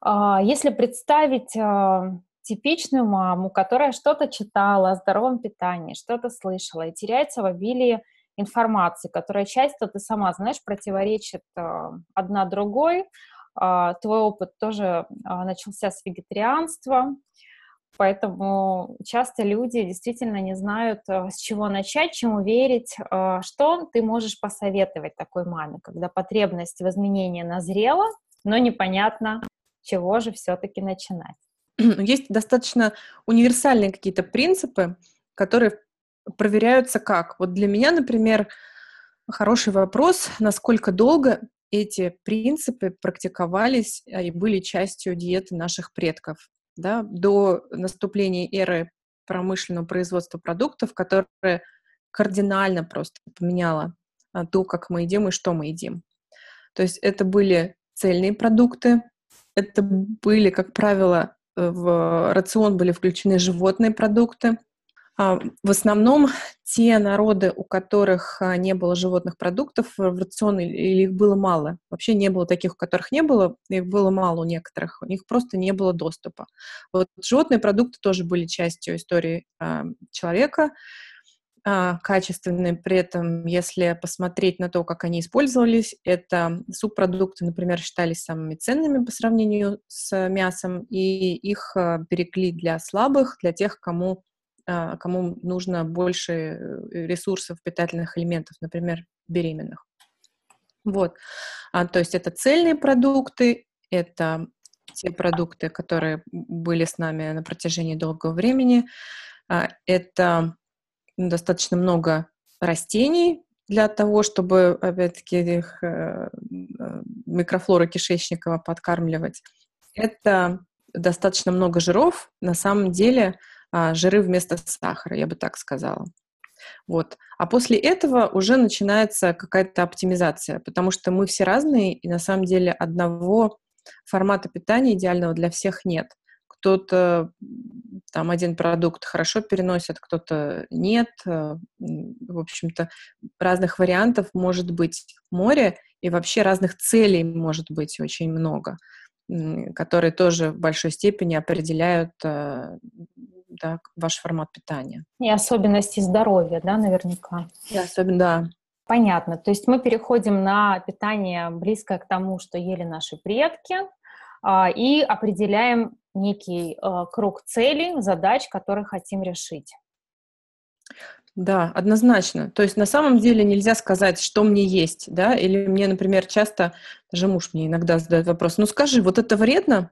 А, если представить а, типичную маму, которая что-то читала о здоровом питании, что-то слышала и теряется в обилии информации, которая часто, ты сама знаешь, противоречит а, одна другой, твой опыт тоже а, начался с вегетарианства, поэтому часто люди действительно не знают, а, с чего начать, чему верить. Что ты можешь посоветовать такой маме, когда потребность в изменении назрела, но непонятно, чего же все-таки начинать? Есть достаточно универсальные какие-то принципы, которые проверяются как? Вот для меня, например, хороший вопрос, насколько долго эти принципы практиковались а, и были частью диеты наших предков да, до наступления эры промышленного производства продуктов, которое кардинально просто поменяло а, то, как мы едим и что мы едим. То есть это были цельные продукты, это были, как правило, в рацион были включены животные продукты, в основном те народы, у которых а, не было животных продуктов в рацион, или их было мало, вообще не было таких, у которых не было, их было мало у некоторых, у них просто не было доступа. Вот животные продукты тоже были частью истории э, человека, э, качественные. При этом, если посмотреть на то, как они использовались, это субпродукты, например, считались самыми ценными по сравнению с мясом, и их э, берегли для слабых, для тех, кому а, кому нужно больше э, ресурсов, питательных элементов, например, беременных. Вот. А, то есть это цельные продукты, это те продукты, которые были с нами на протяжении долгого времени. А, это достаточно много растений для того, чтобы, опять-таки, их э, э, микрофлора кишечника подкармливать. Это достаточно много жиров. На самом деле а, жиры вместо сахара, я бы так сказала. Вот. А после этого уже начинается какая-то оптимизация, потому что мы все разные, и на самом деле одного формата питания идеального для всех нет. Кто-то там один продукт хорошо переносит, кто-то нет. Э, в общем-то, разных вариантов может быть море, и вообще разных целей может быть очень много. которые тоже в большой степени определяют э, да, ваш формат питания. И особенности здоровья, да, наверняка. И особенно, да. Понятно. То есть мы переходим на питание близкое к тому, что ели наши предки, а, и определяем некий э, круг целей, задач, которые хотим решить. Да, однозначно. То есть на самом деле нельзя сказать, что мне есть, да, или мне, например, часто, даже муж мне иногда задает вопрос, ну скажи, вот это вредно?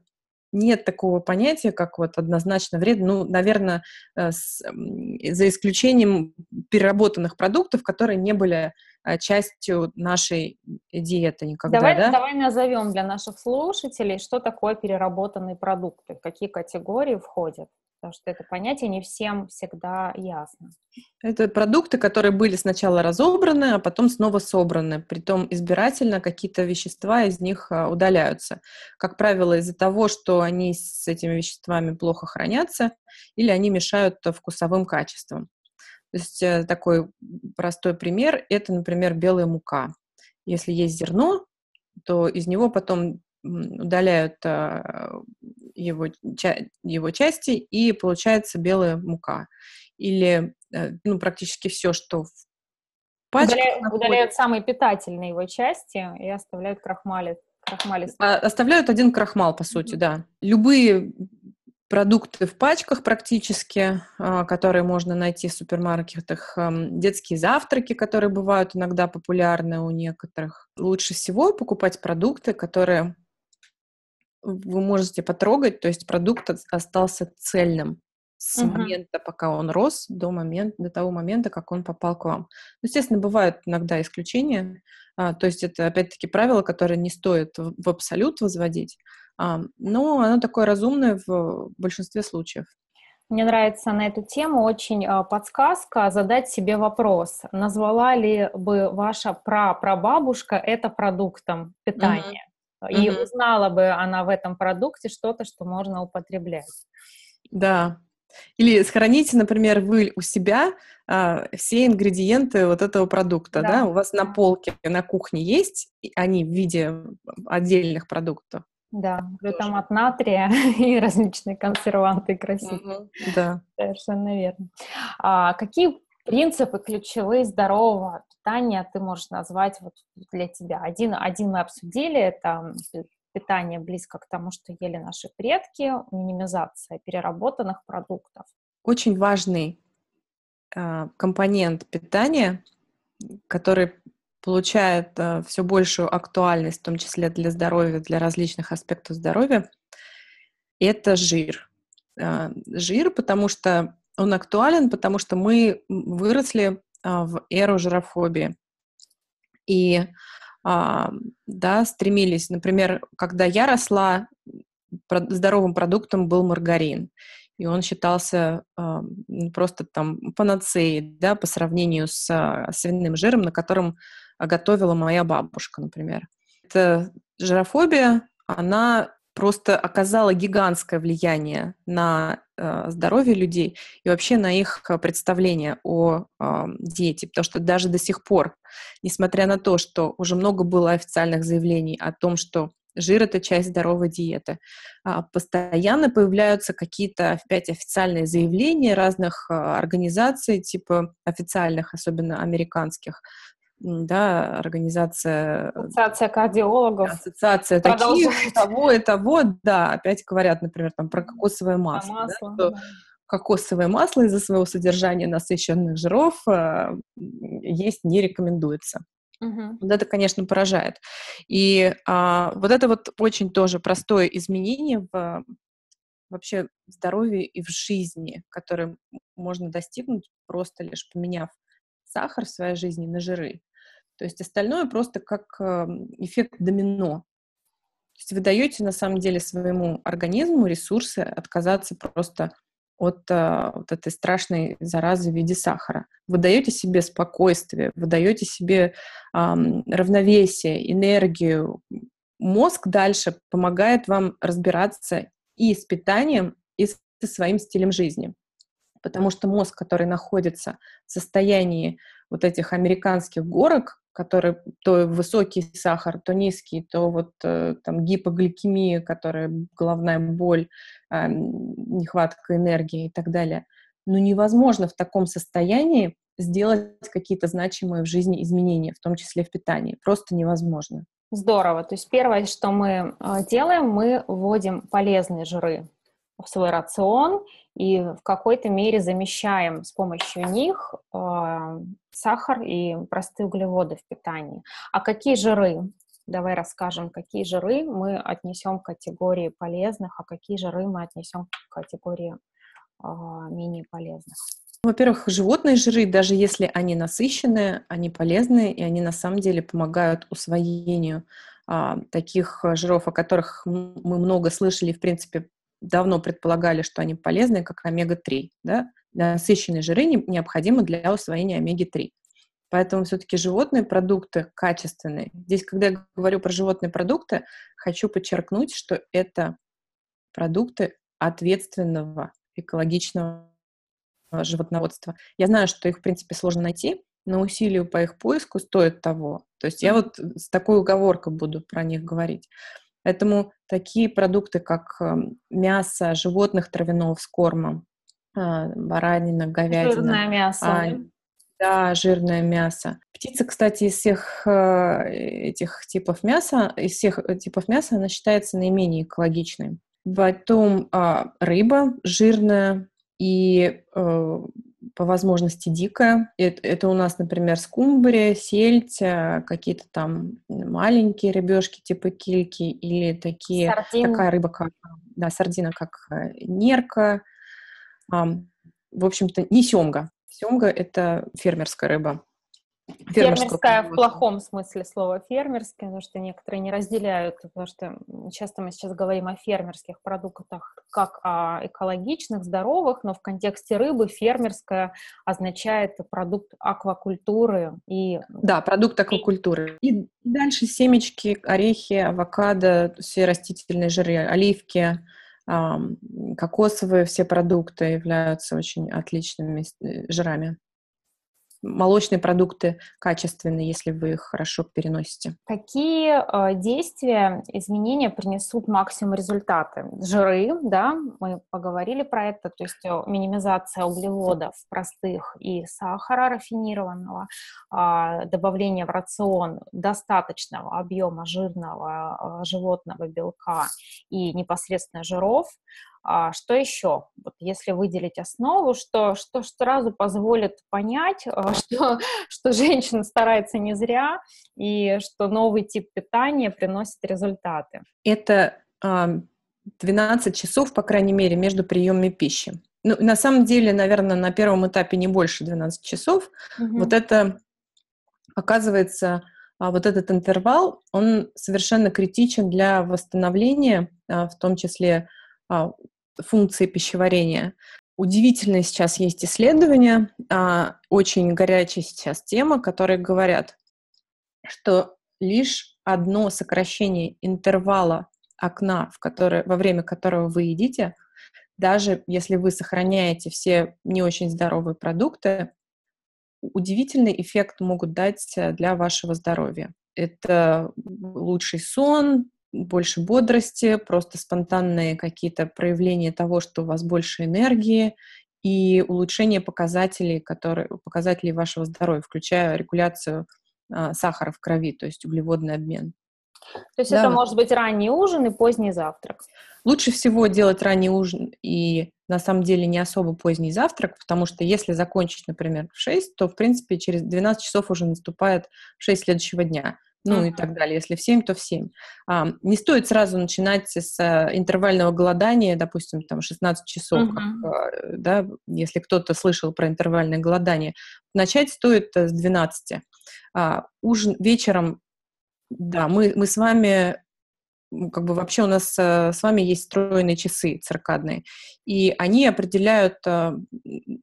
Нет такого понятия, как вот однозначно вредно. Ну, наверное, э, с, за исключением переработанных продуктов, которые не были частью нашей диеты никогда, давай, да? Давай назовем для наших слушателей, что такое переработанные продукты, какие категории входят потому что это понятие не всем всегда ясно. Это продукты, которые были сначала разобраны, а потом снова собраны. Притом избирательно какие-то вещества из них а, удаляются. Как правило, из-за того, что они с этими веществами плохо хранятся или они мешают вкусовым качествам. То есть э, такой простой пример – это, например, белая мука. Если есть зерно, то из него потом удаляют а, его, его части, и получается белая мука. Или э, ну, практически все, что в пачках удаляют, удаляют самые питательные его части и оставляют крахмали. А, оставляют один крахмал, по сути, mm-hmm. да. Любые продукты в пачках практически, а, которые можно найти в супермаркетах, детские завтраки, которые бывают иногда популярны у некоторых. Лучше всего покупать продукты, которые вы можете потрогать, то есть продукт остался цельным с uh-huh. момента, пока он рос, до, момента, до того момента, как он попал к вам. Естественно, бывают иногда исключения, а, то есть это, опять-таки, правило, которое не стоит в, в абсолют возводить, а, но оно такое разумное в большинстве случаев. Мне нравится на эту тему очень а, подсказка задать себе вопрос, назвала ли бы ваша прапрабабушка это продуктом питания? И mm-hmm. узнала бы она в этом продукте что-то, что можно употреблять. Да. Или сохраните, например, вы у себя а, все ингредиенты вот этого продукта, да. да? У вас на полке на кухне есть они в виде отдельных продуктов. Да, глютамат натрия и различные консерванты красивые. Угу, да. Совершенно верно. А, какие принципы ключевые здорового питания ты можешь назвать вот для тебя? Один, один мы обсудили, это питание близко к тому, что ели наши предки, минимизация переработанных продуктов. Очень важный э, компонент питания, который получает э, все большую актуальность, в том числе для здоровья, для различных аспектов здоровья, это жир. Э, жир, потому что он актуален, потому что мы выросли а, в эру жирофобии. И а, да, стремились, например, когда я росла, здоровым продуктом был маргарин. И он считался э, просто там панацеей, да, по сравнению с э, свиным жиром, на котором готовила моя бабушка, например. Эта жирофобия, она просто оказала гигантское влияние на э, здоровье людей и вообще на их э, представление о э, диете, потому что даже до сих пор, несмотря на то, что уже много было официальных заявлений о том, что жир это часть здоровой диеты, э, постоянно появляются какие-то опять официальные заявления разных э, организаций, типа официальных, особенно американских, да, организация... Ассоциация кардиологов. Ассоциация таких, того и того, да, опять говорят, например, там про кокосовое масло. масло да, да. Кокосовое масло из-за своего содержания насыщенных жиров э, есть не рекомендуется. Угу. Вот это, конечно, поражает. И а, вот это вот очень тоже простое изменение в вообще в здоровье и в жизни, которое можно достигнуть просто лишь поменяв сахар в своей жизни на жиры. То есть остальное просто как эм, эффект домино. То есть вы даете на самом деле своему организму ресурсы отказаться просто от э, вот этой страшной заразы в виде сахара. Вы даете себе спокойствие, вы даете себе эм, равновесие, энергию. Мозг дальше помогает вам разбираться и с питанием, и со своим стилем жизни. Потому что мозг, который находится в состоянии вот этих американских горок, который то высокий сахар, то низкий, то вот э, там гипогликемия, которая головная боль, э, нехватка энергии и так далее. Но невозможно в таком состоянии сделать какие-то значимые в жизни изменения, в том числе в питании. Просто невозможно. Здорово. То есть первое, что мы э, делаем, мы вводим полезные жиры свой рацион и в какой-то мере замещаем с помощью них э, сахар и простые углеводы в питании. А какие жиры? Давай расскажем, какие жиры мы отнесем к категории полезных, а какие жиры мы отнесем к категории э, менее полезных. Во-первых, животные жиры, даже если они насыщенные, они полезные, и они на самом деле помогают усвоению а, таких жиров, о которых мы много слышали, в принципе, давно предполагали, что они полезны, как омега-3. Да? Насыщенные жиры не, необходимы для усвоения омеги-3. Поэтому все-таки животные продукты качественные. Здесь, когда я говорю про животные продукты, хочу подчеркнуть, что это продукты ответственного экологичного животноводства. Я знаю, что их, в принципе, сложно найти, но усилию по их поиску стоит того. То есть я вот с такой уговоркой буду про них говорить. Поэтому такие продукты, как эм, мясо животных травяного с кормом, а, баранина, говядина. Жирное мясо. А, да, жирное мясо. Птица, кстати, из всех э, этих типов мяса, из всех э, типов мяса она считается наименее экологичной. Потом а, рыба жирная, и э, по возможности дикая. Это, это у нас, например, скумбрия, сельдь, э, какие-то там маленькие рыбешки типа кильки или такие, Сардин. такая рыба, как да, сардина, как э, нерка. В общем-то, не семга. Семга — это фермерская рыба. Фермерская в плохом смысле слова фермерская, потому что некоторые не разделяют, потому что часто мы сейчас говорим о фермерских продуктах как о экологичных, здоровых, но в контексте рыбы фермерская означает продукт аквакультуры и... Да, продукт аквакультуры. И дальше семечки, орехи, авокадо, все растительные жиры, оливки, кокосовые все продукты являются очень отличными э, жирами молочные продукты качественные, если вы их хорошо переносите. Какие э, действия, изменения принесут максимум результаты? Жиры, да, мы поговорили про это, то есть э, минимизация углеводов простых и сахара рафинированного, э, добавление в рацион достаточного объема жирного э, животного белка и непосредственно жиров, а что еще? Вот если выделить основу, что, что сразу позволит понять, а, что, что женщина старается не зря и что новый тип питания приносит результаты. Это 12 часов, по крайней мере, между приемами пищи. Ну, на самом деле, наверное, на первом этапе не больше 12 часов. Угу. Вот это, оказывается, а, вот этот интервал, он совершенно критичен для восстановления, в том числе функции пищеварения. Удивительные сейчас есть исследования, а, очень горячая сейчас тема, которые говорят, что лишь одно сокращение интервала окна, в которое, во время которого вы едите, даже если вы сохраняете все не очень здоровые продукты, удивительный эффект могут дать для вашего здоровья. Это лучший сон, больше бодрости, просто спонтанные какие-то проявления того, что у вас больше энергии и улучшение показателей, которые, показателей вашего здоровья, включая регуляцию а, сахара в крови, то есть углеводный обмен. То есть да. это может быть ранний ужин и поздний завтрак? Лучше всего делать ранний ужин и на самом деле не особо поздний завтрак, потому что если закончить, например, в 6, то, в принципе, через 12 часов уже наступает 6 следующего дня ну uh-huh. и так далее. Если в 7, то в 7. А, не стоит сразу начинать с а, интервального голодания, допустим, там 16 часов, uh-huh. как, а, да, если кто-то слышал про интервальное голодание. Начать стоит а, с 12. А, ужин вечером, да, мы, мы с вами как бы вообще у нас с вами есть встроенные часы циркадные, и они определяют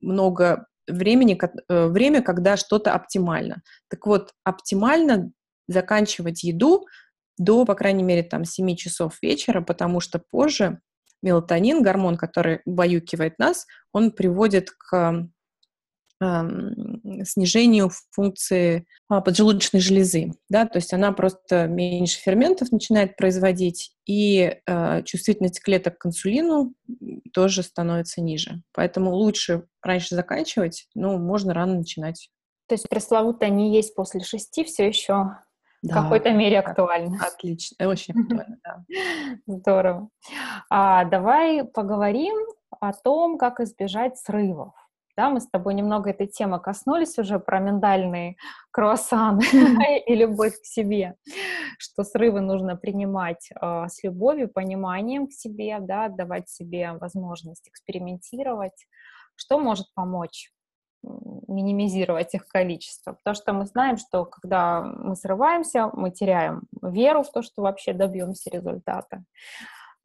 много времени, э, время, когда что-то оптимально. Так вот, оптимально заканчивать еду до, по крайней мере, там 7 часов вечера, потому что позже мелатонин, гормон, который баюкивает нас, он приводит к снижению функции а, поджелудочной железы, да, то есть она просто меньше ферментов начинает производить, и э, чувствительность клеток к инсулину тоже становится ниже. Поэтому лучше раньше заканчивать, но можно рано начинать. То есть пресловутое не есть после шести все еще да, в какой-то мере актуально. Отлично, очень актуально, да. Здорово. А, давай поговорим о том, как избежать срывов. Да, мы с тобой немного этой темы коснулись уже про миндальные круассаны и любовь к себе, что срывы нужно принимать э, с любовью, пониманием к себе, да, давать себе возможность экспериментировать. Что может помочь минимизировать их количество. Потому что мы знаем, что когда мы срываемся, мы теряем веру в то, что вообще добьемся результата.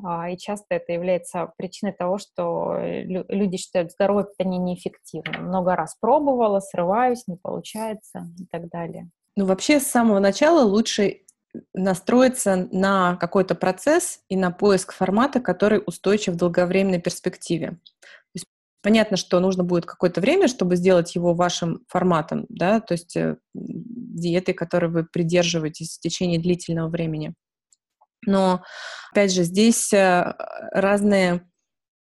А, и часто это является причиной того, что люди считают здоровое питание неэффективным. Много раз пробовала, срываюсь, не получается и так далее. Ну, вообще, с самого начала лучше настроиться на какой-то процесс и на поиск формата, который устойчив в долговременной перспективе. Понятно, что нужно будет какое-то время, чтобы сделать его вашим форматом, да, то есть э, диеты, которые вы придерживаетесь в течение длительного времени. Но, опять же, здесь э, разные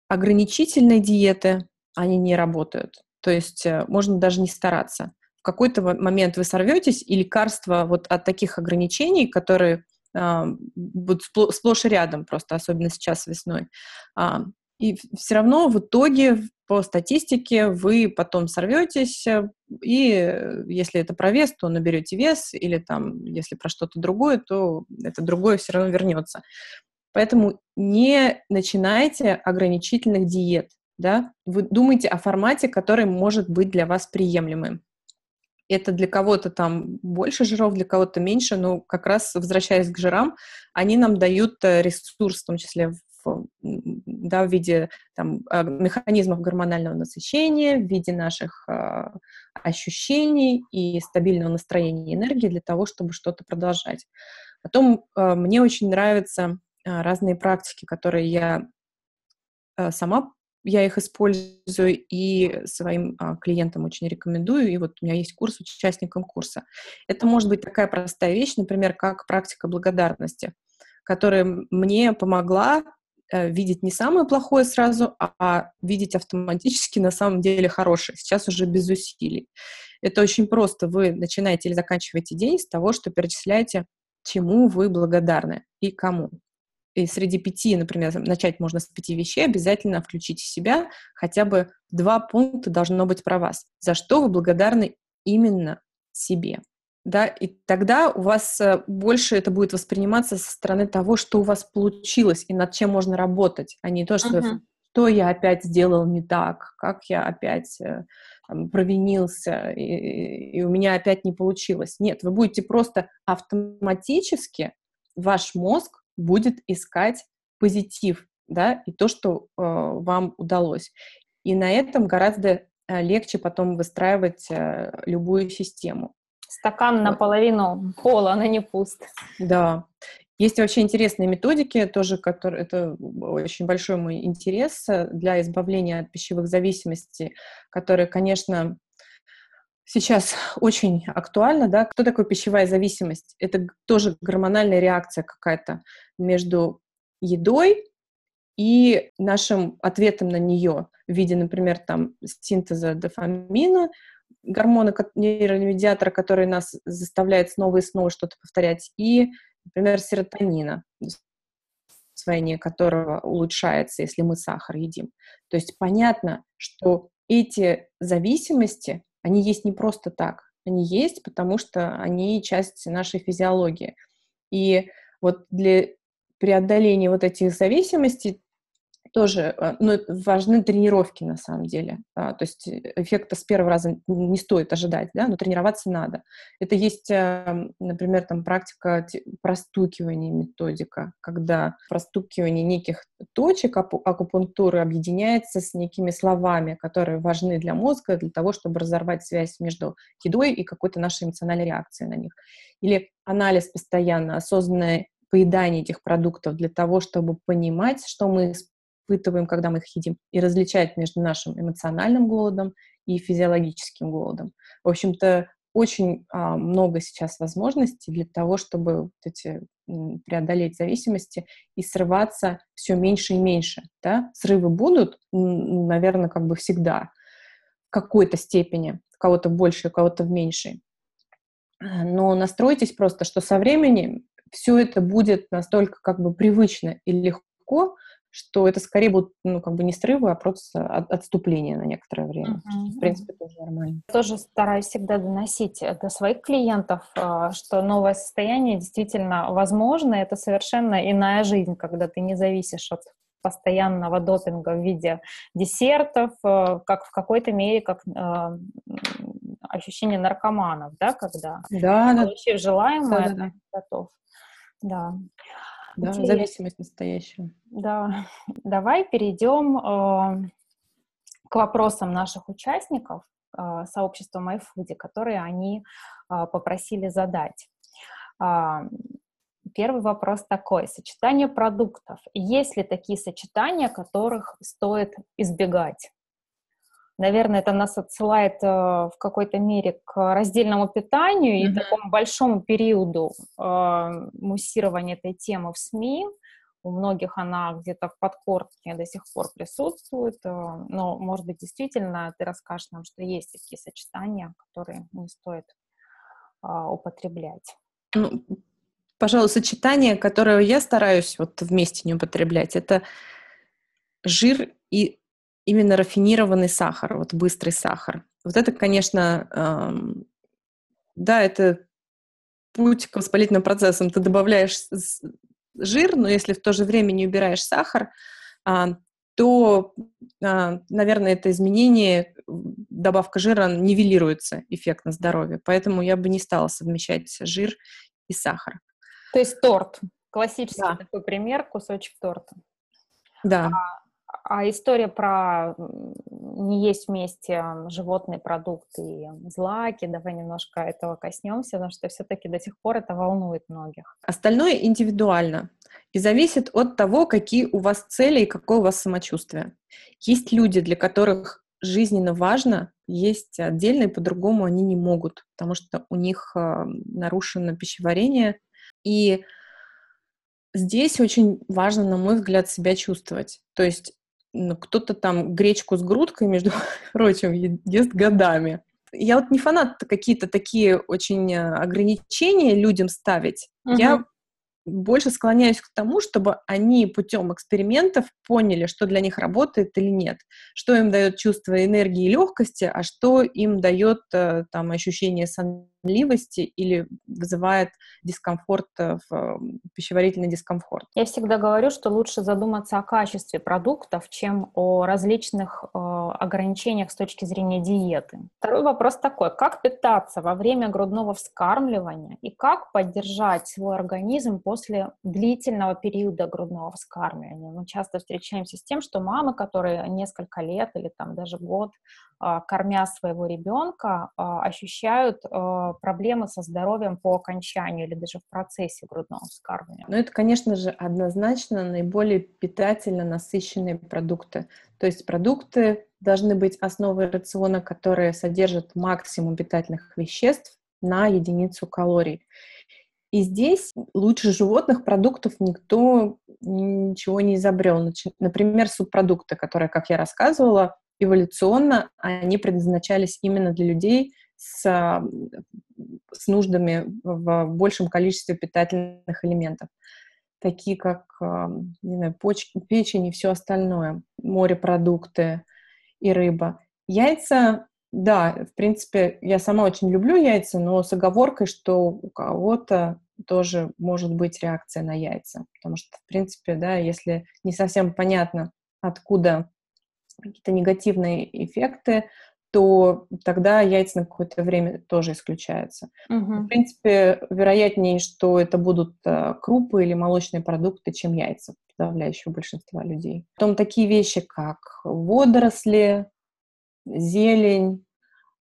ограничительные диеты, они не работают. То есть э, можно даже не стараться. В какой-то момент вы сорветесь, и лекарства вот от таких ограничений, которые э, будут сплошь и рядом, просто особенно сейчас весной, э, и все равно в итоге по статистике вы потом сорветесь, э, и э, если это про вес, то наберете вес, или там, если про что-то другое, то это другое все равно вернется. Поэтому не начинайте ограничительных диет, да, вы думайте о формате, который может быть для вас приемлемым. Это для кого-то там больше жиров, для кого-то меньше, но как раз возвращаясь к жирам, они нам дают э, ресурс, в том числе да, в виде там, а, механизмов гормонального насыщения, в виде наших э, ощущений и стабильного настроения и энергии для того, чтобы что-то продолжать. Потом э, мне очень нравятся э, разные практики, которые я э, сама я их использую и своим а, клиентам очень рекомендую. И вот у меня есть курс участникам курса. Это может быть такая простая вещь, например, как практика благодарности, которая мне помогла видеть не самое плохое сразу, а видеть автоматически на самом деле хорошее, сейчас уже без усилий. Это очень просто. Вы начинаете или заканчиваете день с того, что перечисляете, чему вы благодарны и кому. И среди пяти, например, начать можно с пяти вещей, обязательно включите себя, хотя бы два пункта должно быть про вас. За что вы благодарны именно себе да, и тогда у вас э, больше это будет восприниматься со стороны того, что у вас получилось и над чем можно работать, а не то, что, uh-huh. что я опять сделал не так, как я опять э, там, провинился, и, и у меня опять не получилось. Нет, вы будете просто автоматически, ваш мозг будет искать позитив, да, и то, что э, вам удалось. И на этом гораздо э, легче потом выстраивать э, любую систему. Стакан наполовину пола, но не пуст. Да. Есть вообще интересные методики, тоже, которые, это очень большой мой интерес э, для избавления от пищевых зависимостей, которые, конечно, сейчас очень актуально, да, кто такой пищевая зависимость? Это тоже гормональная реакция какая-то между едой и нашим ответом на нее в виде, например, там синтеза дофамина, гормона, нейромедиатора, который нас заставляет снова и снова что-то повторять, и, например, серотонина, усвоение которого улучшается, если мы сахар едим. То есть понятно, что эти зависимости, они есть не просто так. Они есть, потому что они часть нашей физиологии. И вот для преодоления вот этих зависимостей тоже ну, важны тренировки на самом деле. А, то есть э, эффекта с первого раза не стоит ожидать, да, но тренироваться надо. Это есть, эм, например, там практика простукивания методика, когда простукивание неких точек акупунктуры объединяется с некими словами, которые важны для мозга, для того, чтобы разорвать связь между едой и какой-то нашей эмоциональной реакцией на них. Или анализ постоянно, осознанное поедание этих продуктов для того, чтобы понимать, что мы испытываем, когда мы их едим, и различать между нашим эмоциональным голодом и физиологическим голодом. В общем-то, очень а, много сейчас возможностей для того, чтобы вот эти, преодолеть зависимости и срываться все меньше и меньше. Да? Срывы будут, наверное, как бы всегда, в какой-то степени, кого-то больше, у кого-то в меньшей. Но настройтесь просто, что со временем все это будет настолько как бы привычно и легко, что это скорее будут, ну, как бы не срывы, а просто от, отступление на некоторое время. Uh-huh. В принципе, тоже нормально. Я тоже стараюсь всегда доносить до своих клиентов, а, что новое состояние действительно возможно, это совершенно иная жизнь, когда ты не зависишь от постоянного допинга в виде десертов, а, как в какой-то мере, как э, ощущение наркоманов, да, когда да, получив да. желаемое, да, да, да. готов. Да. Да, Интересно. зависимость настоящая. Да. Давай перейдем э, к вопросам наших участников э, сообщества MyFood, которые они э, попросили задать. Э, первый вопрос такой. Сочетание продуктов. Есть ли такие сочетания, которых стоит избегать? Наверное, это нас отсылает э, в какой-то мере к раздельному питанию mm-hmm. и такому большому периоду э, муссирования этой темы в СМИ. У многих она где-то в подкорке до сих пор присутствует, э, но, может быть, действительно ты расскажешь нам, что есть такие сочетания, которые не стоит э, употреблять. Ну, пожалуй, сочетание, которое я стараюсь вот вместе не употреблять, это жир и именно рафинированный сахар, вот быстрый сахар. Вот это, конечно, эм, да, это путь к воспалительным процессам. Ты добавляешь жир, но если в то же время не убираешь сахар, э, то, э, наверное, это изменение, добавка жира нивелируется эффект на здоровье. Поэтому я бы не стала совмещать жир и сахар. То есть торт. Классический да. такой пример, кусочек торта. Да. А а история про не есть вместе животные продукты и злаки, давай немножко этого коснемся, потому что все-таки до сих пор это волнует многих. Остальное индивидуально и зависит от того, какие у вас цели и какое у вас самочувствие. Есть люди, для которых жизненно важно есть отдельно, и по-другому они не могут, потому что у них э, нарушено пищеварение. И здесь очень важно, на мой взгляд, себя чувствовать. То есть кто-то там гречку с грудкой, между прочим, ест годами. Я вот не фанат какие-то такие очень э, ограничения людям ставить. Uh-huh. Я больше склоняюсь к тому, чтобы они путем экспериментов поняли, что для них работает или нет, что им дает чувство энергии и легкости, а что им дает э, там ощущение сонливости или вызывает дискомфорт, э, в, пищеварительный дискомфорт. Я всегда говорю, что лучше задуматься о качестве продуктов, чем о различных э, ограничениях с точки зрения диеты. Второй вопрос такой: как питаться во время грудного вскармливания и как поддержать свой организм после длительного периода грудного вскармливания. Мы часто встречаемся с тем, что мамы, которые несколько лет или там даже год кормя своего ребенка, а, ощущают а, проблемы со здоровьем по окончанию или даже в процессе грудного вскармливания. Ну, это, конечно же, однозначно наиболее питательно насыщенные продукты. То есть продукты должны быть основой рациона, которые содержат максимум питательных веществ на единицу калорий. И здесь лучше животных продуктов никто ничего не изобрел. Например, субпродукты, которые, как я рассказывала, эволюционно они предназначались именно для людей с, с нуждами в большем количестве питательных элементов, такие как не знаю, почки, печень и все остальное, морепродукты и рыба. Яйца да, в принципе, я сама очень люблю яйца, но с оговоркой, что у кого-то тоже может быть реакция на яйца. Потому что, в принципе, да, если не совсем понятно, откуда какие-то негативные эффекты, то тогда яйца на какое-то время тоже исключаются. Угу. В принципе, вероятнее, что это будут э, крупы или молочные продукты, чем яйца подавляющего большинства людей. Потом такие вещи, как водоросли, зелень,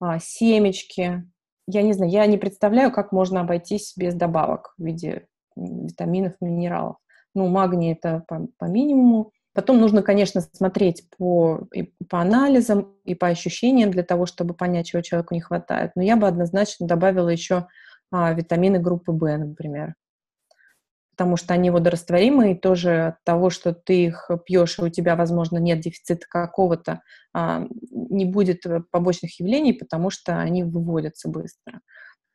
а, семечки, я не знаю, я не представляю, как можно обойтись без добавок в виде витаминов, минералов. Ну, магний это по, по минимуму, Потом нужно, конечно, смотреть по, и по анализам и по ощущениям для того, чтобы понять, чего человеку не хватает. Но я бы однозначно добавила еще а, витамины группы В, например. Потому что они водорастворимые, тоже от того, что ты их пьешь, и у тебя, возможно, нет дефицита какого-то, а, не будет побочных явлений, потому что они выводятся быстро.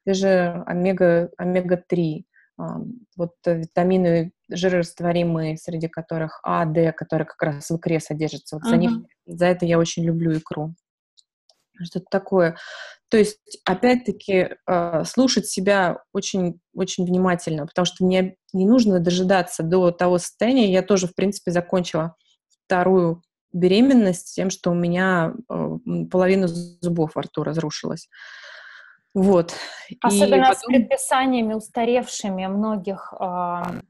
Те же омега, омега-3, вот витамины жирорастворимые, среди которых А, Д, которые как раз в икре содержатся. Вот uh-huh. за них, за это я очень люблю икру. Что-то такое. То есть, опять-таки, а, слушать себя очень, очень внимательно, потому что не, не нужно дожидаться до того состояния. Я тоже, в принципе, закончила вторую беременность тем, что у меня а, половина зубов во рту разрушилась. Вот. Особенно потом... с предписаниями устаревшими многих э,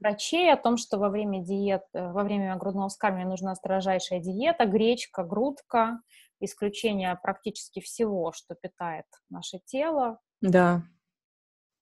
врачей о том, что во время диет, э, во время грудного вскармливания нужна строжайшая диета, гречка, грудка, исключение практически всего, что питает наше тело. Да.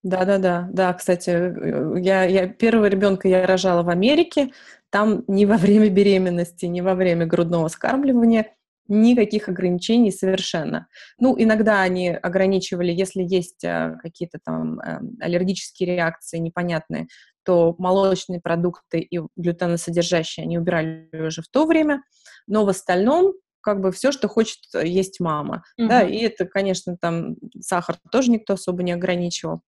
Да, да, да, да. Кстати, э, я, я первого ребенка я рожала в Америке. Там ни во время беременности, ни во время грудного вскармливания никаких ограничений совершенно. Ну, иногда они ограничивали, если есть э, какие-то там э, аллергические реакции непонятные, то молочные продукты и глютеносодержащие они убирали уже в то время, но в остальном как бы все, что хочет есть мама, mm-hmm. да, и это, конечно, там сахар тоже никто особо не ограничивал.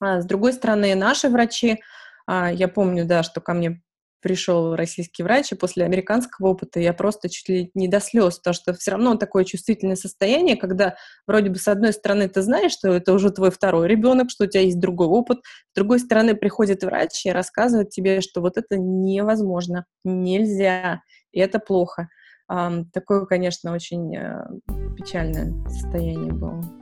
А с другой стороны, наши врачи, а, я помню, да, что ко мне пришел российский врач, и после американского опыта я просто чуть ли не до слез, потому что все равно такое чувствительное состояние, когда вроде бы с одной стороны ты знаешь, что это уже твой второй ребенок, что у тебя есть другой опыт, с другой стороны приходит врач и рассказывает тебе, что вот это невозможно, нельзя, и это плохо. Такое, конечно, очень э, печальное состояние было.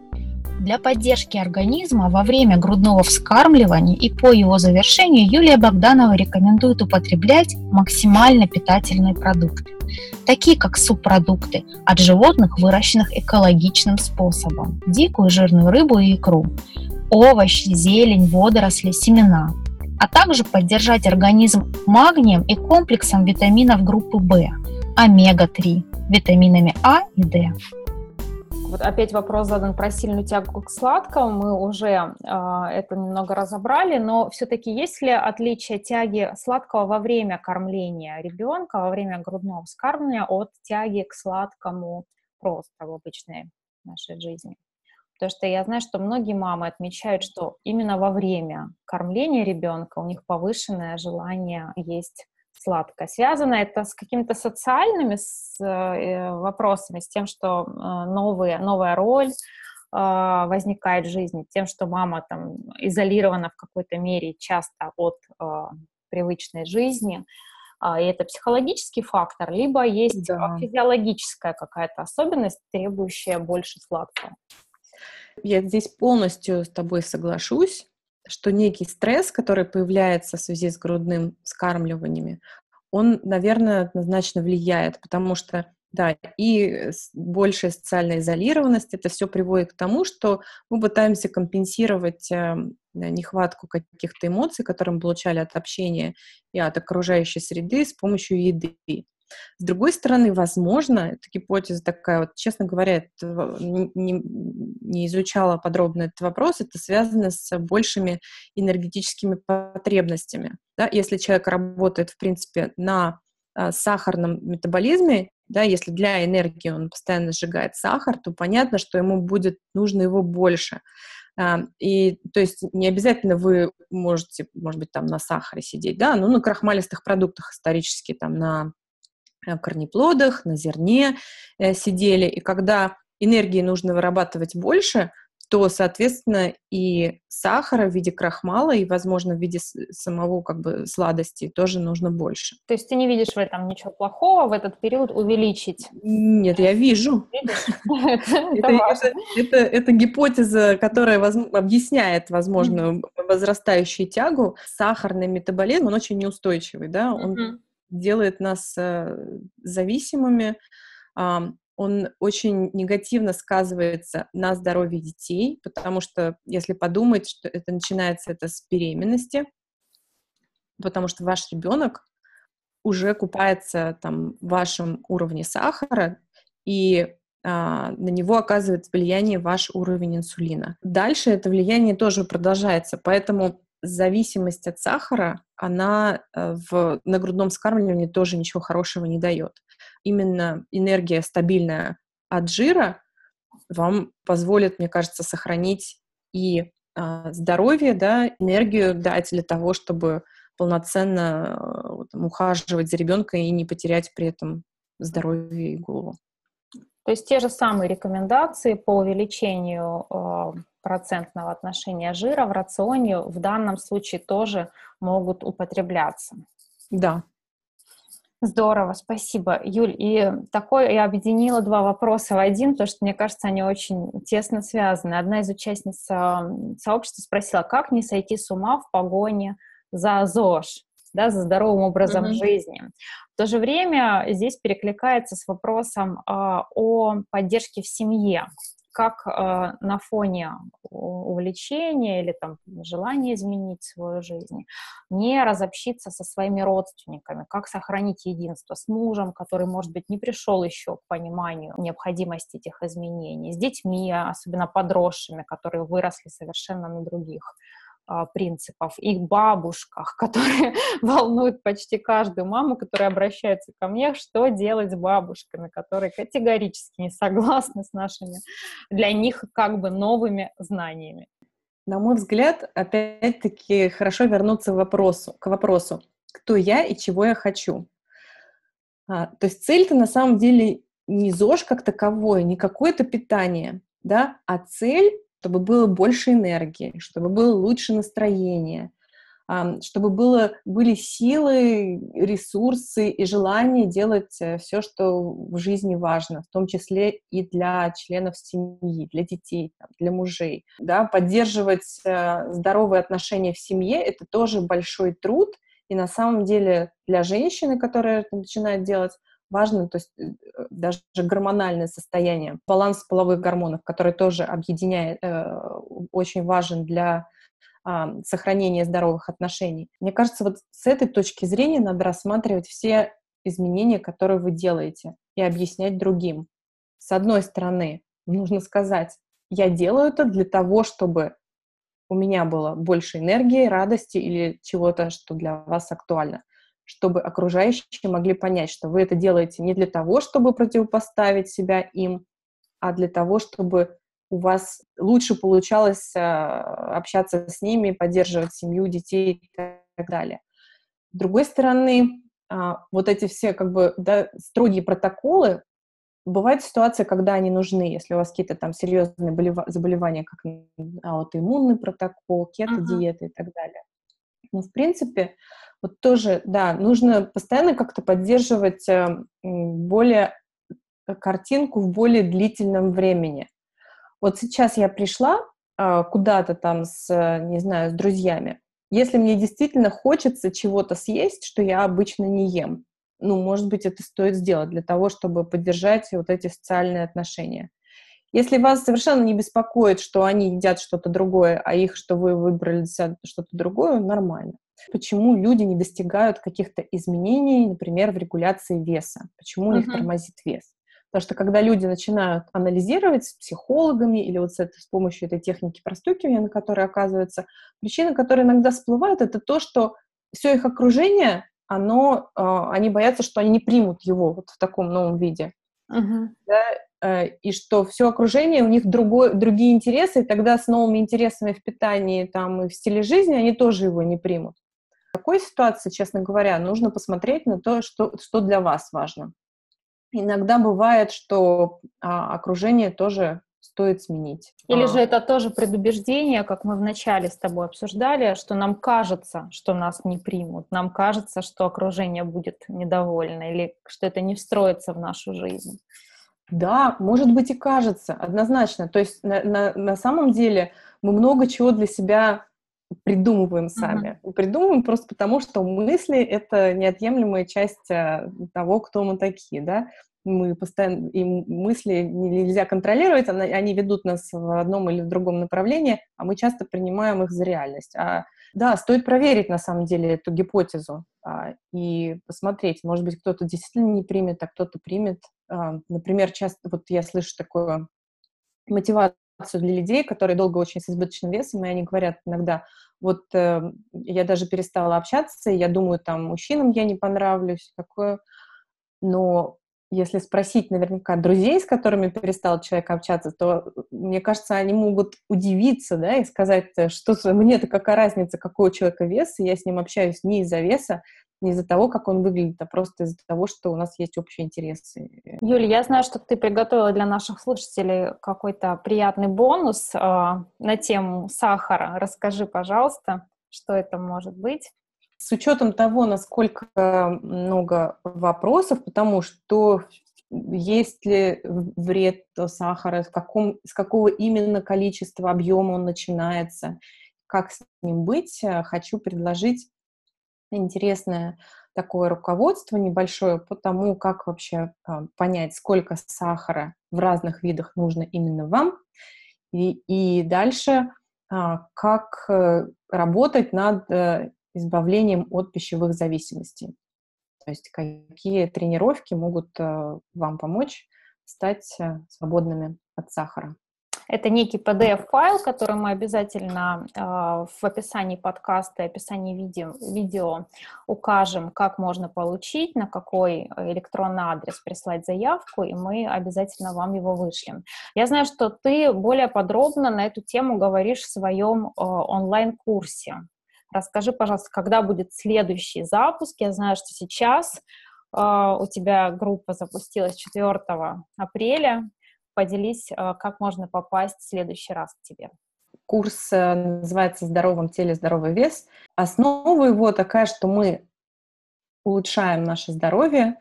Для поддержки организма во время грудного вскармливания и по его завершению Юлия Богданова рекомендует употреблять максимально питательные продукты, такие как субпродукты от животных, выращенных экологичным способом, дикую жирную рыбу и икру, овощи, зелень, водоросли, семена, а также поддержать организм магнием и комплексом витаминов группы В, омега-3, витаминами А и D. Вот опять вопрос задан про сильную тягу к сладкому. Мы уже э, это немного разобрали, но все-таки есть ли отличие тяги сладкого во время кормления ребенка, во время грудного вскармливания от тяги к сладкому просто в обычной нашей жизни? Потому что я знаю, что многие мамы отмечают, что именно во время кормления ребенка у них повышенное желание есть сладко. Связано это с какими-то социальными с, э, вопросами, с тем, что э, новые, новая роль э, возникает в жизни, тем, что мама там изолирована в какой-то мере часто от э, привычной жизни. Э, и это психологический фактор, либо есть да. физиологическая какая-то особенность, требующая больше сладкого. Я здесь полностью с тобой соглашусь что некий стресс, который появляется в связи с грудным скармливаниями, он, наверное, однозначно влияет, потому что да, и большая социальная изолированность, это все приводит к тому, что мы пытаемся компенсировать э, нехватку каких-то эмоций, которые мы получали от общения и от окружающей среды с помощью еды. С другой стороны, возможно, эта гипотеза такая, вот, честно говоря, не, не изучала подробно этот вопрос, это связано с большими энергетическими потребностями. Да? Если человек работает, в принципе, на а, сахарном метаболизме, да, если для энергии он постоянно сжигает сахар, то понятно, что ему будет нужно его больше. А, и, то есть, не обязательно вы можете, может быть, там на сахаре сидеть, да, ну, на крахмалистых продуктах исторически, там, на корнеплодах, на зерне э, сидели. И когда энергии нужно вырабатывать больше, то, соответственно, и сахара в виде крахмала, и, возможно, в виде самого как бы сладости тоже нужно больше. То есть ты не видишь в этом ничего плохого, в этот период увеличить? Нет, я вижу. Это гипотеза, которая объясняет, возможно, возрастающую тягу. Сахарный метаболизм, он очень неустойчивый, да, он делает нас э, зависимыми, он очень негативно сказывается на здоровье детей, потому что, если подумать, что это начинается это с беременности, потому что ваш ребенок уже купается там в вашем уровне сахара, и а, на него оказывает влияние ваш уровень инсулина. Дальше это влияние тоже продолжается, поэтому зависимость от сахара, она э, в, на грудном скармливании тоже ничего хорошего не дает. Именно энергия стабильная от жира вам позволит, мне кажется, сохранить и а, здоровье, да, энергию дать для того, чтобы полноценно э, там, ухаживать за ребенком и не потерять при этом здоровье и голову. То есть те же самые рекомендации по увеличению э, процентного отношения жира в рационе в данном случае тоже могут употребляться. Да. Здорово, спасибо, Юль. И такой я объединила два вопроса в один, потому что, мне кажется, они очень тесно связаны. Одна из участниц сообщества спросила, как не сойти с ума в погоне за ЗОЖ, да, за здоровым образом mm-hmm. жизни. В то же время здесь перекликается с вопросом э, о поддержке в семье как э, на фоне увлечения или там желания изменить свою жизнь не разобщиться со своими родственниками, как сохранить единство с мужем, который, может быть, не пришел еще к пониманию необходимости этих изменений, с детьми, особенно подросшими, которые выросли совершенно на других а, принципов, их бабушках, которые волнуют почти каждую маму, которая обращается ко мне, что делать с бабушками, которые категорически не согласны с нашими, для них как бы новыми знаниями. На мой взгляд, опять-таки хорошо вернуться к вопросу, к вопросу, кто я и чего я хочу. А, то есть цель-то на самом деле не ЗОЖ как таковое, не какое-то питание, да, а цель чтобы было больше энергии, чтобы было лучше настроение, чтобы было, были силы, ресурсы и желание делать э, все, что в жизни важно, в том числе и для членов семьи, для детей, для мужей. Да, поддерживать э, здоровые отношения в семье — это тоже большой труд, и на самом деле для женщины, которая это начинает делать, важно, то есть э, даже гормональное состояние, баланс половых гормонов, который тоже объединяет, э, очень важен для э, сохранения здоровых отношений. Мне кажется, вот с этой точки зрения надо рассматривать все изменения, которые вы делаете, и объяснять другим. С одной стороны, нужно сказать, я делаю это для того, чтобы у меня было больше энергии, радости или чего-то, что для вас актуально чтобы окружающие могли понять, что вы это делаете не для того, чтобы противопоставить себя им, а для того, чтобы у вас лучше получалось а, общаться с ними, поддерживать семью, детей и так далее. С другой стороны, а, вот эти все как бы да, строгие протоколы, бывает ситуация, когда они нужны, если у вас какие-то там серьезные заболевания, как аутоиммунный протокол, кето-диета uh-huh. и так далее. Но, в принципе, вот тоже, да, нужно постоянно как-то поддерживать э, более э, картинку в более длительном времени. Вот сейчас я пришла а, куда-то там с, не знаю, с друзьями. Если мне действительно хочется чего-то съесть, что я обычно не ем, ну, может быть, это стоит сделать для того, чтобы поддержать вот эти социальные отношения. Если вас совершенно не беспокоит, что они едят что-то другое, а их, что вы выбрали что-то другое, нормально. Почему люди не достигают каких-то изменений, например, в регуляции веса? Почему у них uh-huh. тормозит вес? Потому что когда люди начинают анализировать с психологами или вот с, этой, с помощью этой техники простукивания, на которой оказывается, причина, которая иногда всплывает, это то, что все их окружение, оно, э, они боятся, что они не примут его вот в таком новом виде. Uh-huh. Да? Э, и что все окружение, у них другой, другие интересы, и тогда с новыми интересами в питании там, и в стиле жизни они тоже его не примут. В такой ситуации, честно говоря, нужно посмотреть на то, что, что для вас важно. Иногда бывает, что а, окружение тоже стоит сменить. Или а. же это тоже предубеждение, как мы вначале с тобой обсуждали, что нам кажется, что нас не примут, нам кажется, что окружение будет недовольно, или что это не встроится в нашу жизнь. Да, может быть и кажется, однозначно. То есть на, на, на самом деле мы много чего для себя придумываем сами. Uh-huh. Придумываем просто потому, что мысли — это неотъемлемая часть а, того, кто мы такие, да. Мы постоянно, и мысли нельзя контролировать, они ведут нас в одном или в другом направлении, а мы часто принимаем их за реальность. А Да, стоит проверить на самом деле эту гипотезу а, и посмотреть. Может быть, кто-то действительно не примет, а кто-то примет. А, например, часто вот я слышу такую мотивацию для людей, которые долго очень с избыточным весом, и они говорят иногда, вот э, я даже перестала общаться, я думаю, там, мужчинам я не понравлюсь, такое, но если спросить наверняка друзей, с которыми перестал человек общаться, то, мне кажется, они могут удивиться, да, и сказать, что мне-то какая разница, какой у человека вес, и я с ним общаюсь не из-за веса, не из-за того, как он выглядит, а просто из-за того, что у нас есть общие интересы. Юля, я знаю, что ты приготовила для наших слушателей какой-то приятный бонус э, на тему сахара. Расскажи, пожалуйста, что это может быть. С учетом того, насколько много вопросов, потому что есть ли вред сахара, в каком, с какого именно количества объема он начинается, как с ним быть, хочу предложить интересное такое руководство небольшое по тому, как вообще э, понять, сколько сахара в разных видах нужно именно вам, и, и дальше э, как э, работать над э, избавлением от пищевых зависимостей. То есть какие тренировки могут э, вам помочь стать э, свободными от сахара. Это некий PDF-файл, который мы обязательно э, в описании подкаста, описании видео, видео укажем, как можно получить, на какой электронный адрес прислать заявку, и мы обязательно вам его вышлем. Я знаю, что ты более подробно на эту тему говоришь в своем э, онлайн-курсе. Расскажи, пожалуйста, когда будет следующий запуск? Я знаю, что сейчас э, у тебя группа запустилась 4 апреля. Поделись, э, как можно попасть в следующий раз к тебе. Курс э, называется «Здоровом теле, здоровый вес». Основа его такая, что мы улучшаем наше здоровье,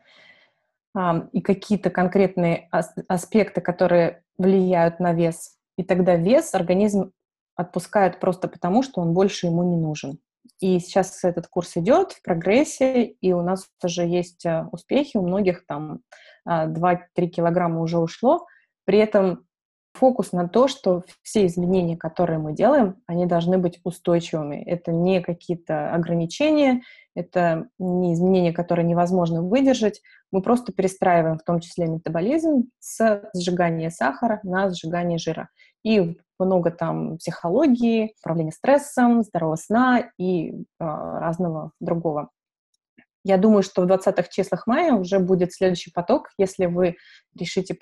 и какие-то конкретные аспекты, которые влияют на вес. И тогда вес организм отпускает просто потому, что он больше ему не нужен. И сейчас этот курс идет в прогрессе, и у нас уже есть э, успехи, у многих там 2-3 килограмма уже ушло, при этом фокус на то, что все изменения, которые мы делаем, они должны быть устойчивыми. Это не какие-то ограничения, это не изменения, которые невозможно выдержать. Мы просто перестраиваем в том числе метаболизм с сжигания сахара на сжигание жира. И много там психологии, управления стрессом, здорового сна и э, разного другого. Я думаю, что в 20-х числах мая уже будет следующий поток. Если вы решите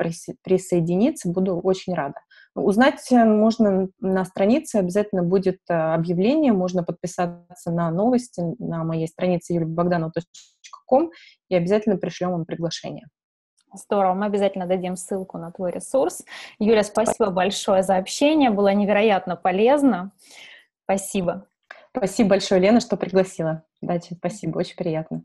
присоединиться, буду очень рада. Узнать можно на странице, обязательно будет э, объявление, можно подписаться на новости на моей странице юльбогданова.ком и обязательно пришлем вам приглашение. Здорово, мы обязательно дадим ссылку на твой ресурс. Юля, спасибо большое за общение, было невероятно полезно. Спасибо. Спасибо большое, Лена, что пригласила. Дача, спасибо, очень приятно.